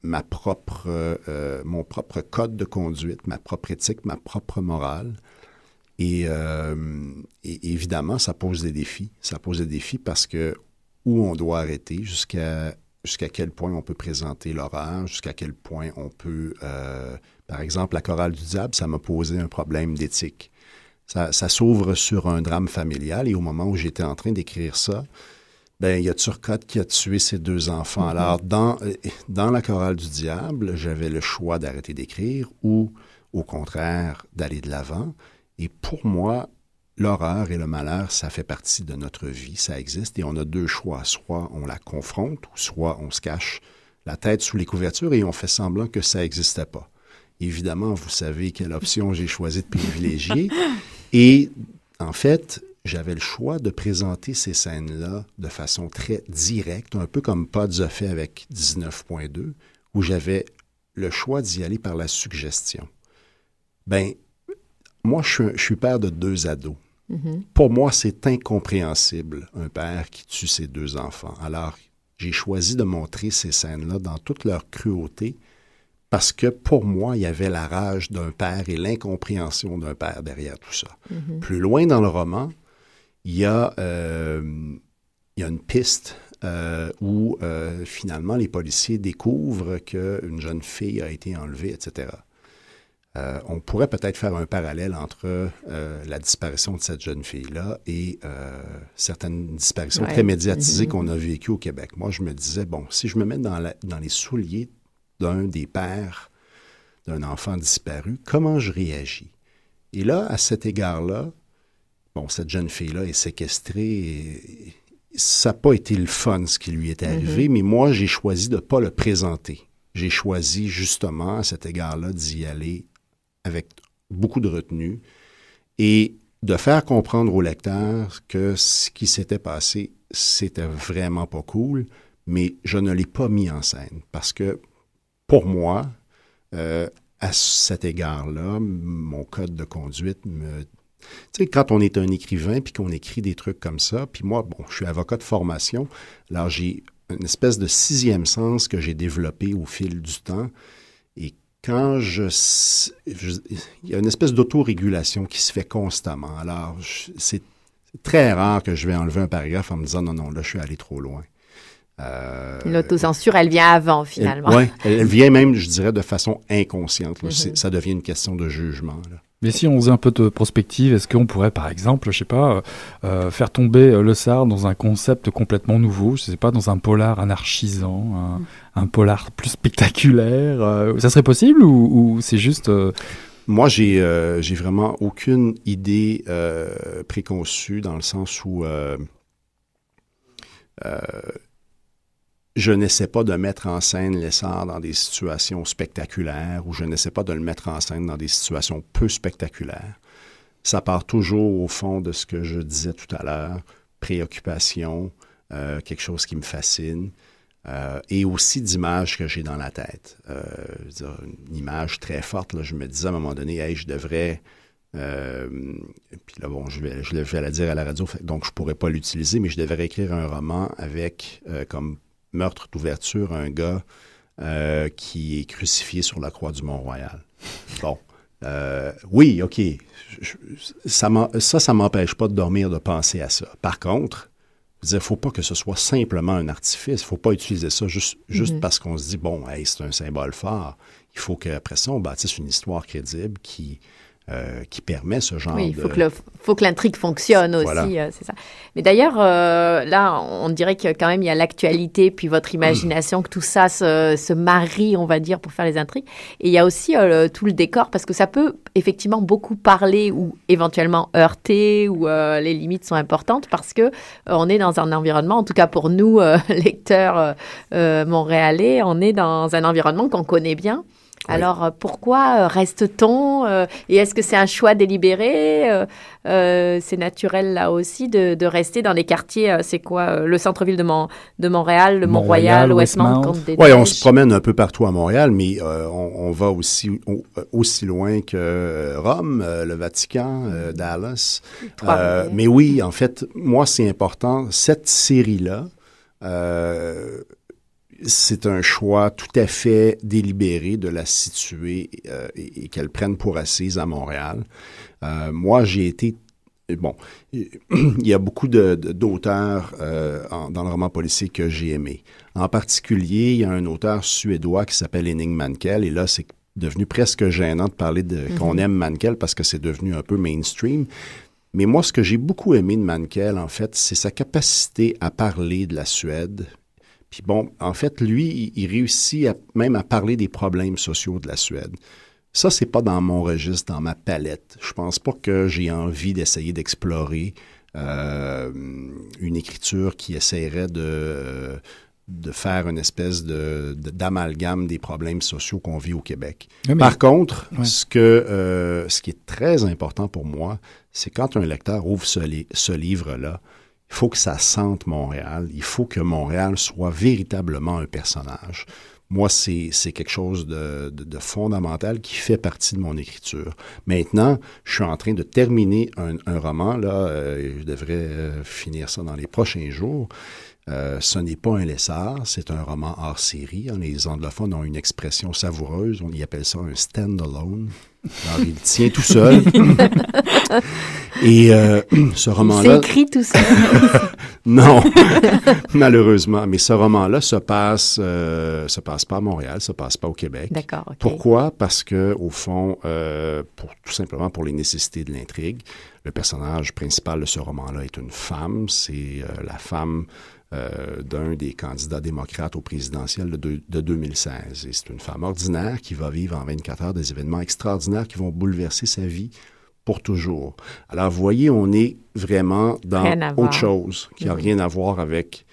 Speaker 7: ma propre, euh, mon propre code de conduite, ma propre éthique, ma propre morale. Et, euh, évidemment, ça pose des défis. Ça pose des défis parce que où on doit arrêter, jusqu'à quel point on peut présenter l'horreur, jusqu'à quel point on peut... Euh, par exemple, la chorale du diable, ça m'a posé un problème d'éthique. Ça s'ouvre sur un drame familial et au moment où j'étais en train d'écrire ça, ben, il y a Turcotte qui a tué ses deux enfants. Mm-hmm. Alors, dans, euh, dans la chorale du diable, j'avais le choix d'arrêter d'écrire ou, au contraire, d'aller de l'avant. Et pour moi, l'horreur et le malheur, ça fait partie de notre vie, ça existe, et on a deux choix. Soit on la confronte, ou soit on se cache la tête sous les couvertures et on fait semblant que ça n'existait pas. Évidemment, vous savez quelle option j'ai choisi de privilégier. Et en fait, j'avais le choix de présenter ces scènes-là de façon très directe, un peu comme Pods a fait avec 19.2, où j'avais le choix d'y aller par la suggestion. Ben, moi, je suis, père de deux ados. Mm-hmm. Pour moi, c'est incompréhensible, un père qui tue ses deux enfants. Alors, j'ai choisi de montrer ces scènes-là dans toute leur cruauté, parce que pour moi, il y avait la rage d'un père et l'incompréhension d'un père derrière tout ça. Mm-hmm. Plus loin dans le roman, il y a, euh, il y a une piste euh, où euh, finalement les policiers découvrent qu'une jeune fille a été enlevée, etc. on pourrait peut-être faire un parallèle entre la disparition de cette jeune fille-là et certaines disparitions très médiatisées mm-hmm. qu'on a vécues au Québec. Moi, je me disais, bon, si je me mets dans, la, dans les souliers d'un des pères d'un enfant disparu, comment je réagis? Et là, à cet égard-là, bon, cette jeune fille-là est séquestrée ça n'a pas été le fun ce qui lui est arrivé, mais moi, j'ai choisi de ne pas le présenter. J'ai choisi justement à cet égard-là d'y aller avec beaucoup de retenue et de faire comprendre au lecteur que ce qui s'était passé, c'était vraiment pas cool, mais je ne l'ai pas mis en scène parce que pour moi, euh, à cet égard-là, mon code de conduite me tu sais, quand on est un écrivain puis qu'on écrit des trucs comme ça, puis moi, bon, je suis avocat de formation, alors j'ai une espèce de sixième sens que j'ai développé au fil du temps. Et quand je, il y a une espèce d'autorégulation qui se fait constamment. Alors, c'est très rare que je vais enlever un paragraphe en me disant non, non, là, je suis allé trop loin.
Speaker 5: Euh, L'autocensure, elle vient avant, finalement.
Speaker 7: Oui, elle, vient même, je dirais, de façon inconsciente. Mm-hmm. Ça devient une question de jugement. Là.
Speaker 6: Mais si on faisait un peu de prospective, est-ce qu'on pourrait, par exemple, je sais pas, euh, faire tomber euh, le SAR dans un concept complètement nouveau, je sais pas, dans un polar anarchisant, un, mm. polar plus spectaculaire euh, Ça serait possible ou, c'est juste
Speaker 7: Moi, j'ai j'ai vraiment aucune idée préconçue dans le sens où je n'essaie pas de mettre en scène l'essor dans des situations spectaculaires ou je n'essaie pas de le mettre en scène dans des situations peu spectaculaires. Ça part toujours au fond de ce que je disais tout à l'heure, préoccupation, euh, quelque chose qui me fascine, euh, et aussi d'images que j'ai dans la tête. Euh, une image très forte, là, je me disais à un moment donné, hey, je devrais... puis là, bon, je vais, je vais la dire à la radio, donc je ne pourrais pas l'utiliser, mais je devrais écrire un roman avec comme meurtre d'ouverture, un gars euh, qui est crucifié sur la croix du Mont-Royal. Bon. Euh, oui, OK. ça, ça, ça m'empêche pas de dormir, de penser à ça. Par contre, il ne faut pas que ce soit simplement un artifice. Il ne faut pas utiliser ça juste, juste mm-hmm. parce qu'on se dit, bon, c'est un symbole fort. Il faut qu'après ça, on bâtisse une histoire crédible qui, euh, qui permet ce genre
Speaker 5: oui, il faut que faut que l'intrigue fonctionne aussi, euh, c'est ça. Mais d'ailleurs, euh, là, on dirait que quand même il y a l'actualité, puis votre imagination, que tout ça se, se, marie, on va dire, pour faire les intrigues. Et il y a aussi tout le décor, parce que ça peut effectivement beaucoup parler ou éventuellement heurter, ou les limites sont importantes, parce que on est dans un environnement, en tout cas pour nous, lecteurs montréalais, on est dans un environnement qu'on connaît bien. Alors euh, pourquoi euh, reste-t-on euh, Et est-ce que c'est un choix délibéré C'est naturel là aussi de, rester dans les quartiers. c'est quoi le centre-ville de, de Montréal, le Mont-Royal, Westmount,
Speaker 7: Oui, on se promène un peu partout à Montréal, mais on, va aussi aussi loin que Rome, le Vatican, Dallas. mais oui, en fait, moi c'est important. Cette série là c'est un choix tout à fait délibéré de la situer euh, et, qu'elle prenne pour assise à Montréal. Euh, moi, j'ai été bon, il y a beaucoup d'auteurs euh, dans le roman policier que j'ai aimé. En particulier, il y a un auteur suédois qui s'appelle Henning Mankell, et là, c'est devenu presque gênant de parler de mm-hmm. qu'on aime Mankell parce que c'est devenu un peu mainstream. Mais moi, ce que j'ai beaucoup aimé de Mankell, en fait, c'est sa capacité à parler de la Suède, puis bon, en fait, lui, il, réussit même à parler des problèmes sociaux de la Suède. Ça, c'est pas dans mon registre, dans ma palette. Je pense pas que j'ai envie d'essayer d'explorer euh, une écriture qui essaierait de, de faire une espèce de, d'amalgame des problèmes sociaux qu'on vit au Québec. Par contre, ce, que, euh, ce qui est très important pour moi, c'est quand un lecteur ouvre ce, ce livre-là, il faut que ça sente Montréal. Il faut que Montréal soit véritablement un personnage. Moi, c'est quelque chose de, fondamental qui fait partie de mon écriture. Maintenant, je suis en train de terminer un, roman, là, euh, je devrais euh, finir ça dans les prochains jours. Euh, ce n'est pas un lessard, c'est un roman hors série. Les anglophones ont une expression savoureuse, on y appelle ça un stand-alone. Alors, il tient tout seul. Et euh, ce roman-là...
Speaker 5: C'est écrit tout seul.
Speaker 7: non, malheureusement. Mais ce roman-là se passe, euh, se passe pas à Montréal, se passe pas au Québec.
Speaker 5: D'accord.
Speaker 7: Pourquoi? Parce que au fond, pour tout simplement pour les nécessités de l'intrigue, le personnage principal de ce roman-là est une femme. C'est la femme euh, d'un des candidats démocrates au présidentiel de, de 2016. Et c'est une femme ordinaire qui va vivre en 24 heures des événements extraordinaires qui vont bouleverser sa vie pour toujours. Alors, vous voyez, on est vraiment dans autre chose qui n'a rien à voir avec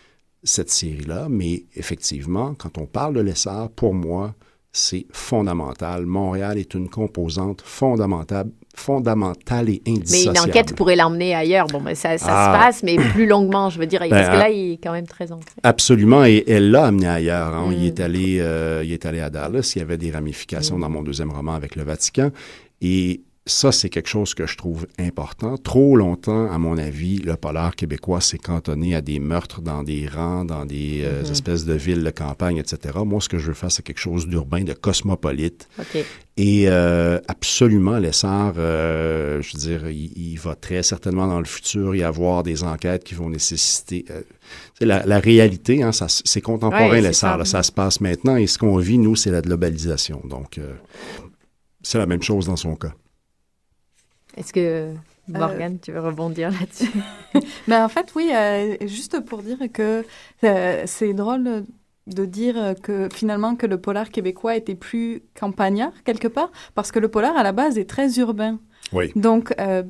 Speaker 7: cette série-là, mais effectivement, quand on parle de l'essor, pour moi, c'est fondamental. Montréal est une composante fondamentale, fondamentale et indissociable.
Speaker 5: Mais une enquête pourrait l'emmener ailleurs. Bon, mais ça, ça se ah. passe, mais plus longuement, je veux dire, parce ben, que là, il est quand même très ancré.
Speaker 7: Absolument, et elle l'a amené ailleurs. Hein. Il, est mm. allé, euh, il est allé à Dallas. Il y avait des ramifications mm. dans mon deuxième roman avec le Vatican. Et ça, c'est quelque chose que je trouve important. Trop longtemps, à mon avis, le polar québécois s'est cantonné à des meurtres dans des rangs, dans des euh, mm-hmm. espèces de villes de campagne, etc. Moi, ce que je veux faire, c'est quelque chose d'urbain, de cosmopolite. Et euh, absolument, l'essor, euh, je veux dire, il, va très certainement dans le futur y avoir des enquêtes qui vont nécessiter... La, la, réalité, hein, c'est contemporain, l'essor. Ça. ça se passe maintenant. Et ce qu'on vit, nous, c'est la globalisation. Donc, c'est la même chose dans son cas.
Speaker 5: Est-ce que Morgane, tu veux rebondir là-dessus?
Speaker 8: Mais en fait, oui, euh, juste pour dire que euh, c'est drôle de dire que finalement que le polar québécois était plus campagnard quelque part, parce que le polar à la base est très urbain.
Speaker 7: Oui.
Speaker 8: Donc, euh,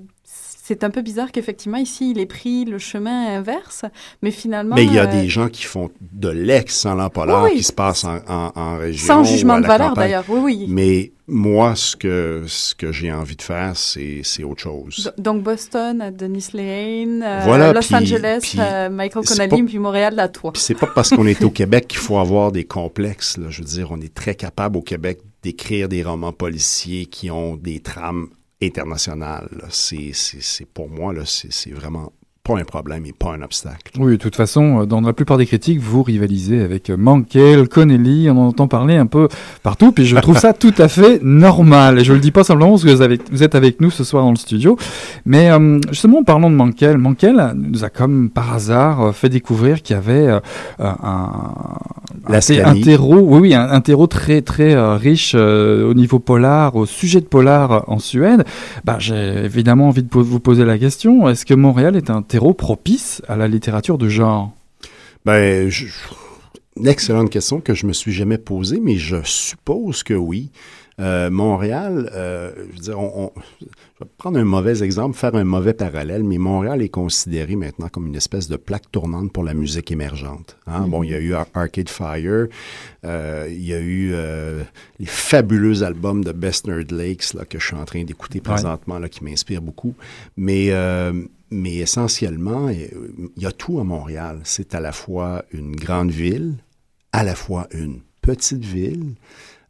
Speaker 8: c'est un peu bizarre qu'effectivement, ici, il ait pris le chemin inverse, mais finalement...
Speaker 7: Mais il y a des gens qui font de l'excellent polar qui se passe en, en, région.
Speaker 8: Sans jugement de valeur, d'ailleurs, oui, oui.
Speaker 7: Mais moi, ce que, ce que j'ai envie de faire, c'est, autre chose.
Speaker 8: donc, Boston, Denis Lane, euh, Los Angeles, euh, Michael Connelly, puis Montréal, la toi.
Speaker 7: C'est pas parce qu'on est au Québec qu'il faut avoir des complexes. Là. Je veux dire, on est très capable au Québec d'écrire des romans policiers qui ont des trames international. C'est pour moi, c'est vraiment pas un problème et pas un obstacle.
Speaker 6: Oui, de toute façon, euh, dans la plupart des critiques, vous rivalisez avec euh, Mankel, Connelly, on en entend parler un peu partout, puis je trouve ça tout à fait normal. Et je le dis pas simplement parce que vous, êtes avec nous ce soir dans le studio, mais euh, justement, parlons de Mankel. Mankel nous a comme par hasard fait découvrir qu'il y avait un, un, terreau, oui, oui, un, terreau très très riche au niveau polar, au sujet de polar en Suède. Bah, j'ai évidemment envie de vous poser la question est-ce que Montréal est un terreau propice à la littérature de genre?
Speaker 7: Ben, une excellente question que je me suis jamais posée, mais je suppose que oui. Euh, Montréal, euh, je veux dire, on, je vais prendre un mauvais exemple, faire un mauvais parallèle, mais Montréal est considéré maintenant comme une espèce de plaque tournante pour la musique émergente. Hein? Bon, il y a eu Arcade Fire, euh, il y a eu les fabuleux albums de Best Nerd Lakes là, que je suis en train d'écouter présentement, là, qui m'inspirent beaucoup. Mais mais essentiellement, euh, il y a tout à Montréal. C'est à la fois une grande ville, à la fois une petite ville,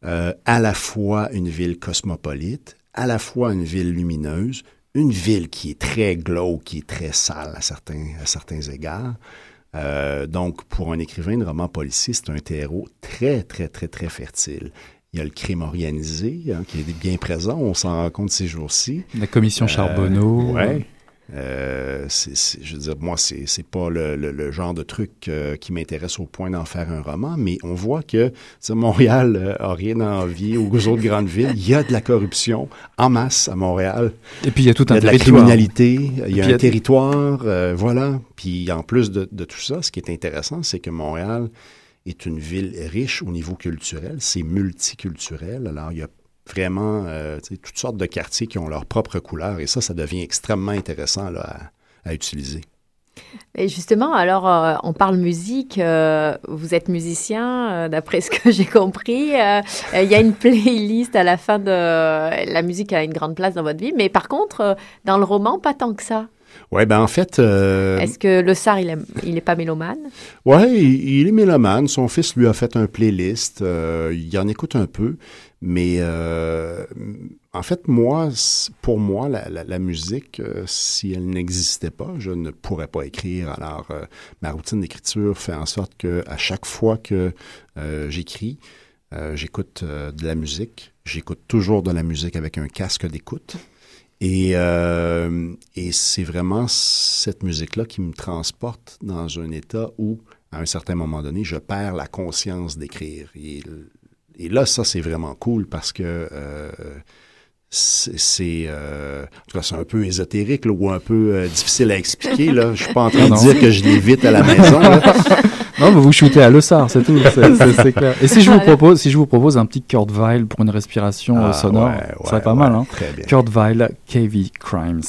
Speaker 7: euh, à la fois une ville cosmopolite, à la fois une ville lumineuse, une ville qui est très glauque, qui est très sale à certains, à certains égards. Euh, donc, pour un écrivain de roman policier, c'est un terreau très, très, très, très fertile. Il y a le crime organisé hein, qui est bien présent, on s'en rend compte ces jours-ci.
Speaker 6: La commission Charbonneau.
Speaker 7: oui. Euh, je veux dire, moi, c'est, c'est pas le, genre de truc euh, qui m'intéresse au point d'en faire un roman, mais on voit que Montréal euh, a rien à envier aux autres grandes villes. Il y a de la corruption en masse à Montréal.
Speaker 6: Et puis il y a tout un
Speaker 7: il y a de la criminalité, il y a un territoire, voilà. Puis en plus de, de, tout ça, ce qui est intéressant, c'est que Montréal est une ville riche au niveau culturel, c'est multiculturel. Alors il y a vraiment euh, toutes sortes de quartiers qui ont leur propre couleur et ça, ça devient extrêmement intéressant là, à, utiliser.
Speaker 5: Et justement, alors, euh, on parle musique. Euh, vous êtes musicien, d'après ce que j'ai compris. Il y a une playlist à la fin de... La musique a une grande place dans votre vie, mais par contre, dans le roman, pas tant que ça.
Speaker 7: Oui, ben en fait...
Speaker 5: Est-ce que le Sar, il n'est pas mélomane?
Speaker 7: Oui, il, il, est mélomane. Son fils lui a fait un playlist. il en écoute un peu. Mais euh, en fait, moi, pour moi, la, musique, euh, si elle n'existait pas, je ne pourrais pas écrire. Alors, euh, ma routine d'écriture fait en sorte que à chaque fois que j'écris, j'écoute de la musique. J'écoute toujours de la musique avec un casque d'écoute. Et, et c'est vraiment cette musique-là qui me transporte dans un état où, à un certain moment donné, je perds la conscience d'écrire. Et là, ça, c'est vraiment cool parce que euh, c'est euh, c'est un peu ésotérique ou un peu euh, difficile à expliquer. Là. Je suis pas en train de dire que je l'évite à la maison.
Speaker 9: Non, vous vous shootez à l'ossard, c'est tout, c'est clair. Et si je vous propose, si je vous propose un petit Kurt Vile pour une respiration ah, sonore, ouais, ouais, ça serait pas mal, hein. Kurt Vile, KV Crimes.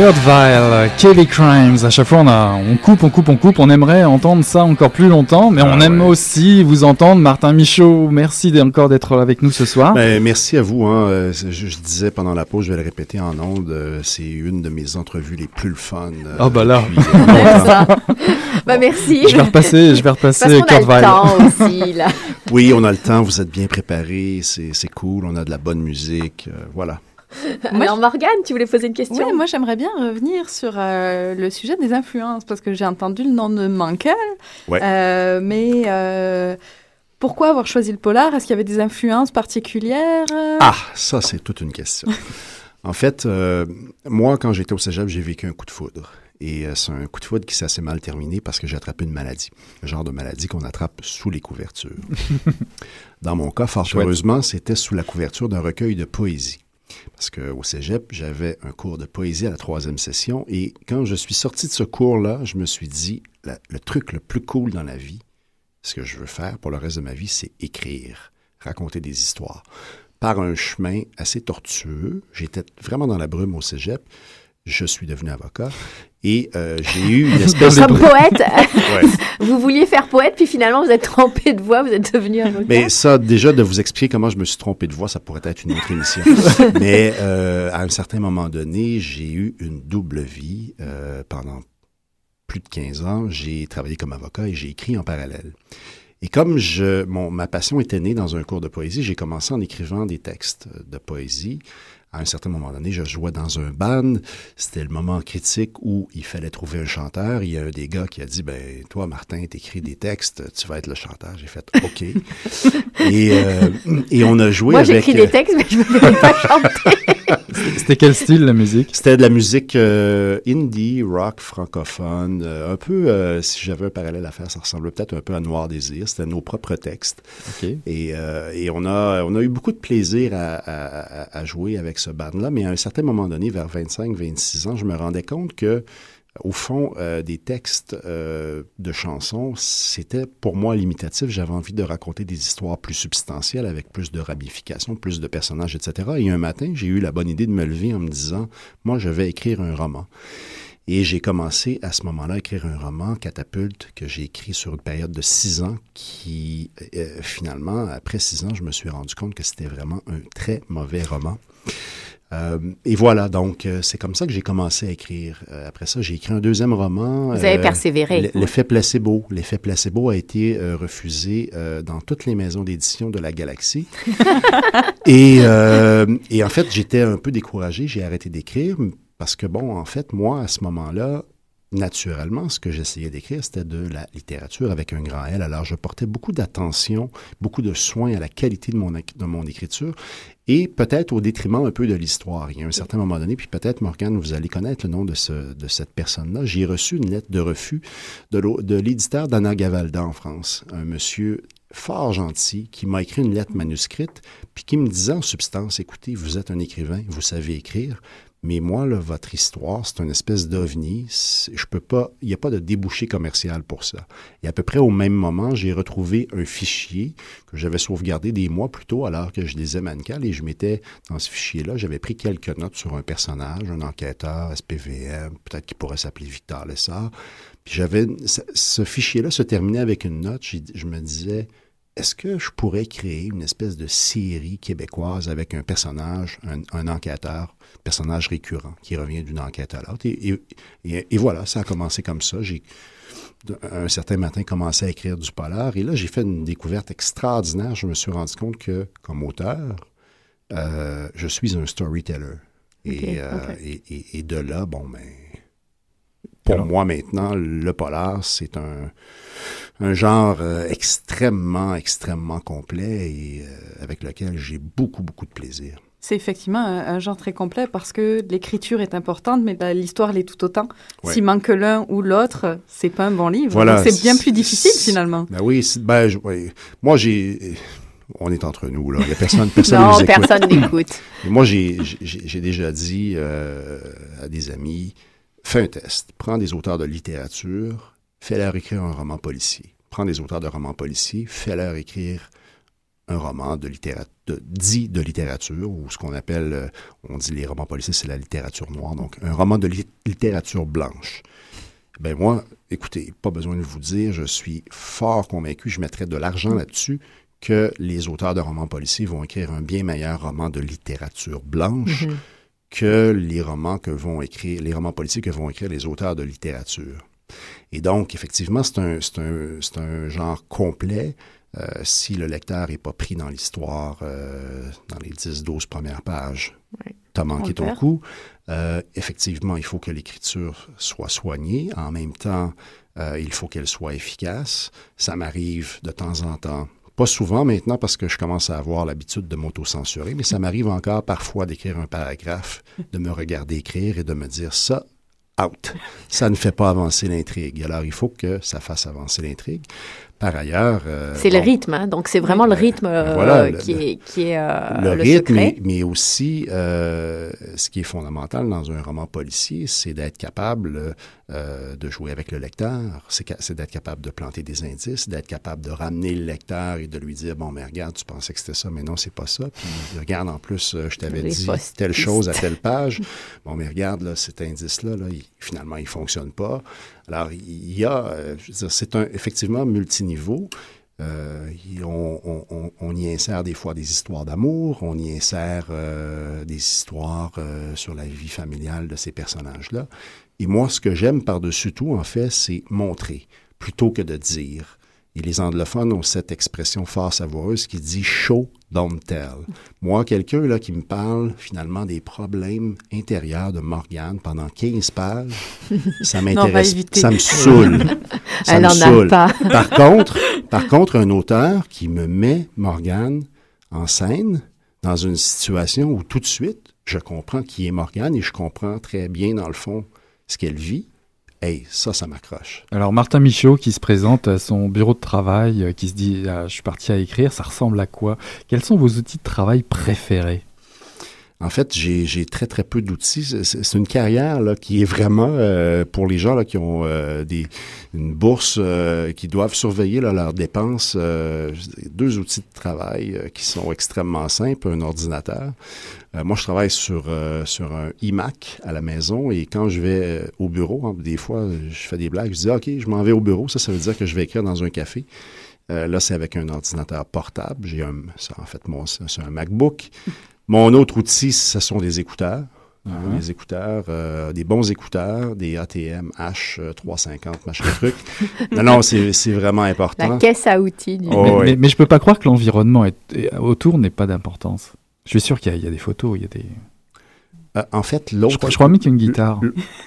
Speaker 9: Kurt Vile, Kelly Crimes. À chaque fois, on, a, on coupe, on coupe, on coupe. On aimerait entendre ça encore plus longtemps, mais on ah aime aussi vous entendre. Martin Michaud, merci encore d'être avec nous ce soir.
Speaker 7: Ben, merci à vous. Hein. Euh, je, disais pendant la pause, je vais le répéter en ondes, euh, c'est une de mes entrevues les plus fun.
Speaker 9: oh bah là.
Speaker 5: bah merci.
Speaker 9: Je vais repasser, je vais repasser Kurt
Speaker 5: Vile. temps aussi, là.
Speaker 7: oui, on a le temps. Vous êtes bien préparés. C'est cool. On a de la bonne musique. voilà.
Speaker 5: Alors Morgane, tu voulais poser une question
Speaker 8: Oui, moi j'aimerais bien revenir sur euh, le sujet des influences parce que j'ai entendu le nom de Mankel. Euh, mais euh, pourquoi avoir choisi le polar? Est-ce qu'il y avait des influences particulières?
Speaker 7: Ah, ça c'est toute une question. en fait, moi quand j'étais au cégep, j'ai vécu un coup de foudre. Et c'est un coup de foudre qui s'est assez mal terminé parce que j'ai attrapé une maladie. Le genre de maladie qu'on attrape sous les couvertures. Dans mon cas, fort heureusement, c'était sous la couverture d'un recueil de poésie. Parce qu'au cégep, j'avais un cours de poésie à la troisième session et quand je suis sorti de ce cours-là, je me suis dit, le truc le plus cool dans la vie, ce que je veux faire pour le reste de ma vie, c'est écrire, raconter des histoires. Par un chemin assez tortueux, j'étais vraiment dans la brume au cégep, je suis devenu avocat et euh, j'ai eu une espèce
Speaker 5: Comme poète, vous vouliez faire poète, puis finalement vous êtes trompé de voix, vous êtes devenu avocat.
Speaker 7: Mais ça, déjà, de vous expliquer comment je me suis trompé de voix, ça pourrait être une autre émission. Mais euh, à un certain moment donné, j'ai eu une double vie euh, pendant plus de 15 ans. J'ai travaillé comme avocat et j'ai écrit en parallèle. Et comme je, mon, ma passion était née dans un cours de poésie, j'ai commencé en écrivant des textes de poésie à un certain moment donné, je jouais dans un band. C'était le moment critique où il fallait trouver un chanteur. Il y a un des gars qui a dit, ben, toi, Martin, t'écris des textes, tu vas être le chanteur. J'ai fait, OK. et, euh, et on a joué
Speaker 5: Moi,
Speaker 7: avec...
Speaker 5: Moi, j'écris des euh, textes, mais je ne peux pas chanter.
Speaker 9: C'était quel style, la musique?
Speaker 7: C'était de la musique euh, indie, rock, francophone. un peu, si j'avais un parallèle à faire, ça ressemblait peut-être un peu à Noir Désir. C'était nos propres textes. OK. Et, et on, a, on a eu beaucoup de plaisir à, à, à jouer avec ce band-là, mais à un certain moment donné, vers 25-26 ans, je me rendais compte que au fond, euh, des textes euh, de chansons, c'était pour moi limitatif. J'avais envie de raconter des histoires plus substantielles avec plus de ramifications, plus de personnages, etc. Et un matin, j'ai eu la bonne idée de me lever en me disant, moi, je vais écrire un roman. Et j'ai commencé à ce moment-là à écrire un roman, Catapulte, que j'ai écrit sur une période de six ans, qui euh, finalement, après six ans, je me suis rendu compte que c'était vraiment un très mauvais roman. Euh, et voilà, donc euh, c'est comme ça que j'ai commencé à écrire. Euh, après ça, j'ai écrit un deuxième roman.
Speaker 5: Vous avez persévéré.
Speaker 7: L'effet placebo. L'effet placebo a été refusé dans toutes les maisons d'édition de la galaxie. et, et en fait, j'étais un peu découragé. J'ai arrêté d'écrire parce que, bon, en fait, moi, à ce moment-là, naturellement, ce que j'essayais d'écrire, c'était de la littérature avec un grand L. Alors, je portais beaucoup d'attention, beaucoup de soin à la qualité de mon, de mon écriture et peut-être au détriment un peu de l'histoire. Il y a un certain moment donné, puis peut-être, Morgane, vous allez connaître le nom de, ce, de cette personne-là. J'ai reçu une lettre de refus de, de l'éditeur d'Anna Gavalda en France, un monsieur fort gentil qui m'a écrit une lettre manuscrite, puis qui me disait en substance, écoutez, vous êtes un écrivain, vous savez écrire, mais moi, là, votre histoire, c'est une espèce d'ovni. Je peux pas, il n'y a pas de débouché commercial pour ça. Et à peu près au même moment, j'ai retrouvé un fichier que j'avais sauvegardé des mois plus tôt alors que je lisais Mancal et je m'étais, dans ce fichier-là, j'avais pris quelques notes sur un personnage, un enquêteur, SPVM, peut-être qu'il pourrait s'appeler Victor Lessard. Puis j'avais, ce fichier-là se terminait avec une note. Je me disais, est-ce que je pourrais créer une espèce de série québécoise avec un personnage, un, enquêteur, personnage récurrent qui revient d'une enquête à l'autre? Et, voilà, ça a commencé comme ça. J'ai, un certain matin, commencé à écrire du polar. Et là, j'ai fait une découverte extraordinaire. Je me suis rendu compte que, comme auteur, euh, je suis un storyteller. Euh, et, et, de là, bon, ben, pour moi maintenant, le polar, c'est un, un genre euh, extrêmement, extrêmement complet et euh, avec lequel j'ai beaucoup, beaucoup de plaisir.
Speaker 8: C'est effectivement un, genre très complet parce que l'écriture est importante, mais l'histoire l'est tout autant. S'il manque l'un ou l'autre, c'est pas un bon livre. Voilà, c'est bien plus difficile finalement.
Speaker 7: Ben oui, ben, moi j'ai on est entre nous, là. Il n'y a personne, personne
Speaker 5: non, personne n'écoute.
Speaker 7: Moi, j'ai déjà dit euh, à des amis, fais un test, prends des auteurs de littérature, fais-leur écrire un roman policier. Prends des auteurs de romans policiers, fais-leur écrire un roman de littérature, dit de littérature, ou ce qu'on appelle, euh, on dit les romans policiers, c'est la littérature noire, donc un roman de littérature blanche. Ben moi, écoutez, pas besoin de vous dire, je suis fort convaincu, je mettrai de l'argent là-dessus, que les auteurs de romans policiers vont écrire un bien meilleur roman de littérature blanche mm-hmm. Que les romans que vont écrire, les romans policiers que vont écrire les auteurs de littérature. Et donc, effectivement, c'est un, un, un, genre complet. Euh, si le lecteur n'est pas pris dans l'histoire euh, dans les 10-12 premières pages, tu as manqué ton coup. Euh, effectivement, il faut que l'écriture soit soignée. En même temps, il faut qu'elle soit efficace. Ça m'arrive de temps en temps pas souvent maintenant parce que je commence à avoir l'habitude de m'auto-censurer, mais ça m'arrive encore parfois d'écrire un paragraphe, de me regarder écrire et de me dire ça, out. Ça ne fait pas avancer l'intrigue. Alors, il faut que ça fasse avancer l'intrigue. Par ailleurs...
Speaker 5: Euh, c'est le rythme, hein? donc c'est vraiment le rythme euh, qui, est, qui est euh, le, le, rythme,
Speaker 7: mais, mais, aussi ce qui est fondamental dans un roman policier, c'est d'être capable de jouer avec le lecteur, c'est d'être capable de planter des indices, d'être capable de ramener le lecteur et de lui dire, bon, mais regarde, tu pensais que c'était ça, mais non, c'est pas ça. Puis regarde, en plus, je t'avais dit telle chose à telle page. bon, mais regarde, là, cet indice-là, là, finalement, il fonctionne pas. Alors, il y a, euh, c'est un, effectivement multiniveau. Euh, on, y insère des fois des histoires d'amour, on y insère euh, des histoires sur la vie familiale de ces personnages-là. Et moi, ce que j'aime par-dessus tout, en fait, c'est montrer plutôt que de dire. Et les anglophones ont cette expression fort savoureuse qui dit show, don't tell. Moi, quelqu'un là qui me parle finalement des problèmes intérieurs de Morgane pendant 15 pages, ça m'intéresse, ça me saoule. ça
Speaker 5: Elle me saoule. Pas.
Speaker 7: par contre, par contre, un auteur qui me met Morgane en scène dans une situation où tout de suite, je comprends qui est Morgane et je comprends très bien dans le fond ce qu'elle vit Hey, ça, ça m'accroche.
Speaker 6: Alors, Martin Michaud qui se présente à son bureau de travail, euh, qui se dit ah, Je suis parti à écrire, ça ressemble à quoi? Quels sont vos outils de travail préférés?
Speaker 7: En fait, j'ai très, très peu d'outils. C'est une carrière là, qui est vraiment euh, pour les gens là, qui ont euh, des, une bourse, euh, qui doivent surveiller là, leurs dépenses. deux outils de travail qui sont extrêmement simples, un ordinateur. moi, je travaille sur, sur un iMac à la maison et quand je vais au bureau, hein, des fois, je fais des blagues, je dis, OK, je m'en vais au bureau. Ça, ça veut dire que je vais écrire dans un café. là, c'est avec un ordinateur portable. J'ai un, en fait, c'est un MacBook. Mon autre outil, ce sont des écouteurs. Uh-huh. Des écouteurs, euh, des bons écouteurs, des ATM H350, machin truc. non, non, c'est vraiment important.
Speaker 5: La caisse à outils.
Speaker 6: Oh, mais, je peux pas croire que l'environnement autour n'ait pas d'importance. Je suis sûr qu'il y, a des photos, il y a des...
Speaker 7: Euh, en fait, l'autre.
Speaker 6: Je, crois même qu'il y a une guitare.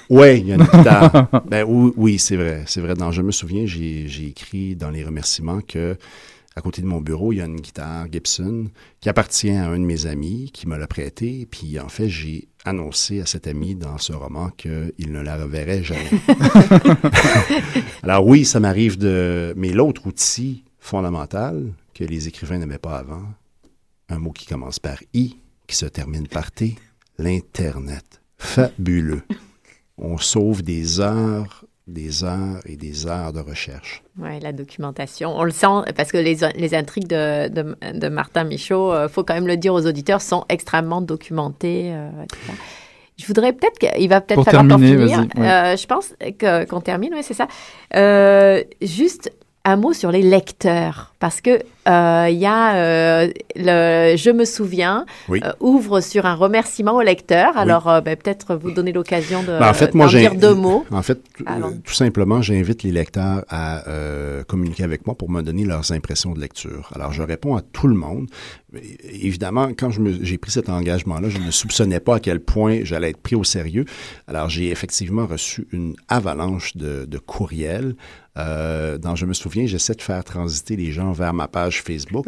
Speaker 7: Oui, il y a une guitare. ben, oui, oui c'est vrai. C'est vrai. Dans Je me souviens, j'ai écrit dans les remerciements que à côté de mon bureau, il y a une guitare Gibson qui appartient à un de mes amis qui me l'a prêté. Puis en fait, j'ai annoncé à cet ami dans ce roman qu'il ne la reverrait jamais. Alors oui, ça m'arrive de... Mais l'autre outil fondamental que les écrivains n'aimaient pas avant, un mot qui commence par I, qui se termine par T, l'Internet. Fabuleux. On sauve des heures des heures et des heures de recherche.
Speaker 5: Oui, la documentation. On le sent parce que les, les intrigues de, de, Martin Michaud, il euh, faut quand même le dire aux auditeurs, sont extrêmement documentées. Euh, je voudrais peut-être qu'il va peut-être falloir terminer, finir. Euh, je pense qu'on termine, oui, c'est ça. juste un mot sur les lecteurs, parce que euh, il y a euh, le Je me souviens euh, ouvre sur un remerciement aux lecteurs. Alors ben, peut-être vous donner l'occasion de ben, en fait, moi, dire deux mots.
Speaker 7: En fait, tout simplement, j'invite les lecteurs à communiquer avec moi pour me donner leurs impressions de lecture. Alors je réponds à tout le monde. Évidemment, quand j'ai pris cet engagement-là, je ne soupçonnais pas à quel point j'allais être pris au sérieux. Alors j'ai effectivement reçu une avalanche de, de courriels euh, dans Je me souviens, j'essaie de faire transiter les gens vers ma page Facebook,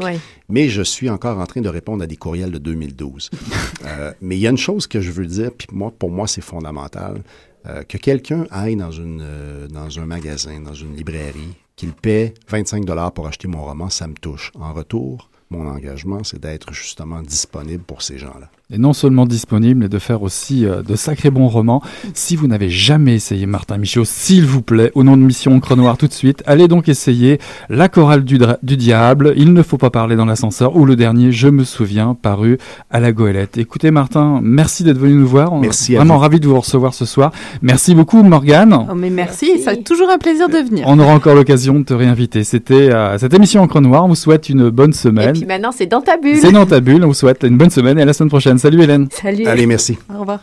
Speaker 7: mais je suis encore en train de répondre à des courriels de 2012. euh, mais il y a une chose que je veux dire, puis moi, pour moi, c'est fondamental, euh, que quelqu'un aille dans, une, euh, dans un magasin, dans une librairie, qu'il paie 25 dollars pour acheter mon roman, ça me touche. En retour, mon engagement, c'est d'être justement disponible pour ces gens-là
Speaker 6: et non seulement disponible, mais de faire aussi euh, de sacrés bons romans. Si vous n'avez jamais essayé Martin Michaud, s'il vous plaît, au nom de Mission Encre Noire tout de suite, allez donc essayer La chorale du, du diable, Il ne faut pas parler dans l'ascenseur, ou le dernier, Je me souviens, paru à la goélette. Écoutez Martin, merci d'être venu nous voir.
Speaker 7: Merci.
Speaker 6: Vraiment ravi de vous recevoir ce soir. Merci beaucoup Morgane.
Speaker 8: Oh, mais merci, ça toujours un plaisir de venir.
Speaker 6: On aura encore l'occasion de te réinviter. C'était euh, cette émission Encre Noire. On vous souhaite une bonne semaine. Et
Speaker 5: puis maintenant, c'est dans ta bulle.
Speaker 6: C'est dans ta bulle. On vous souhaite une bonne semaine et à la semaine prochaine. Salut Hélène.
Speaker 5: Salut.
Speaker 7: Allez, merci.
Speaker 8: Au revoir.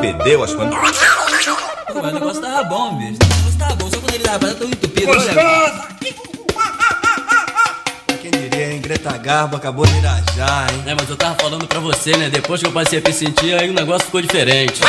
Speaker 10: Fedeu as coisas. O negócio tava bom, bicho. O negócio tava bom, só quando ele tava tão entupido. Gostoso! Quem diria, hein? Greta Garbo acabou de irajar, hein?
Speaker 11: É, mas eu tava falando pra você, né? Depois que eu passei a me sentir, aí o negócio ficou diferente.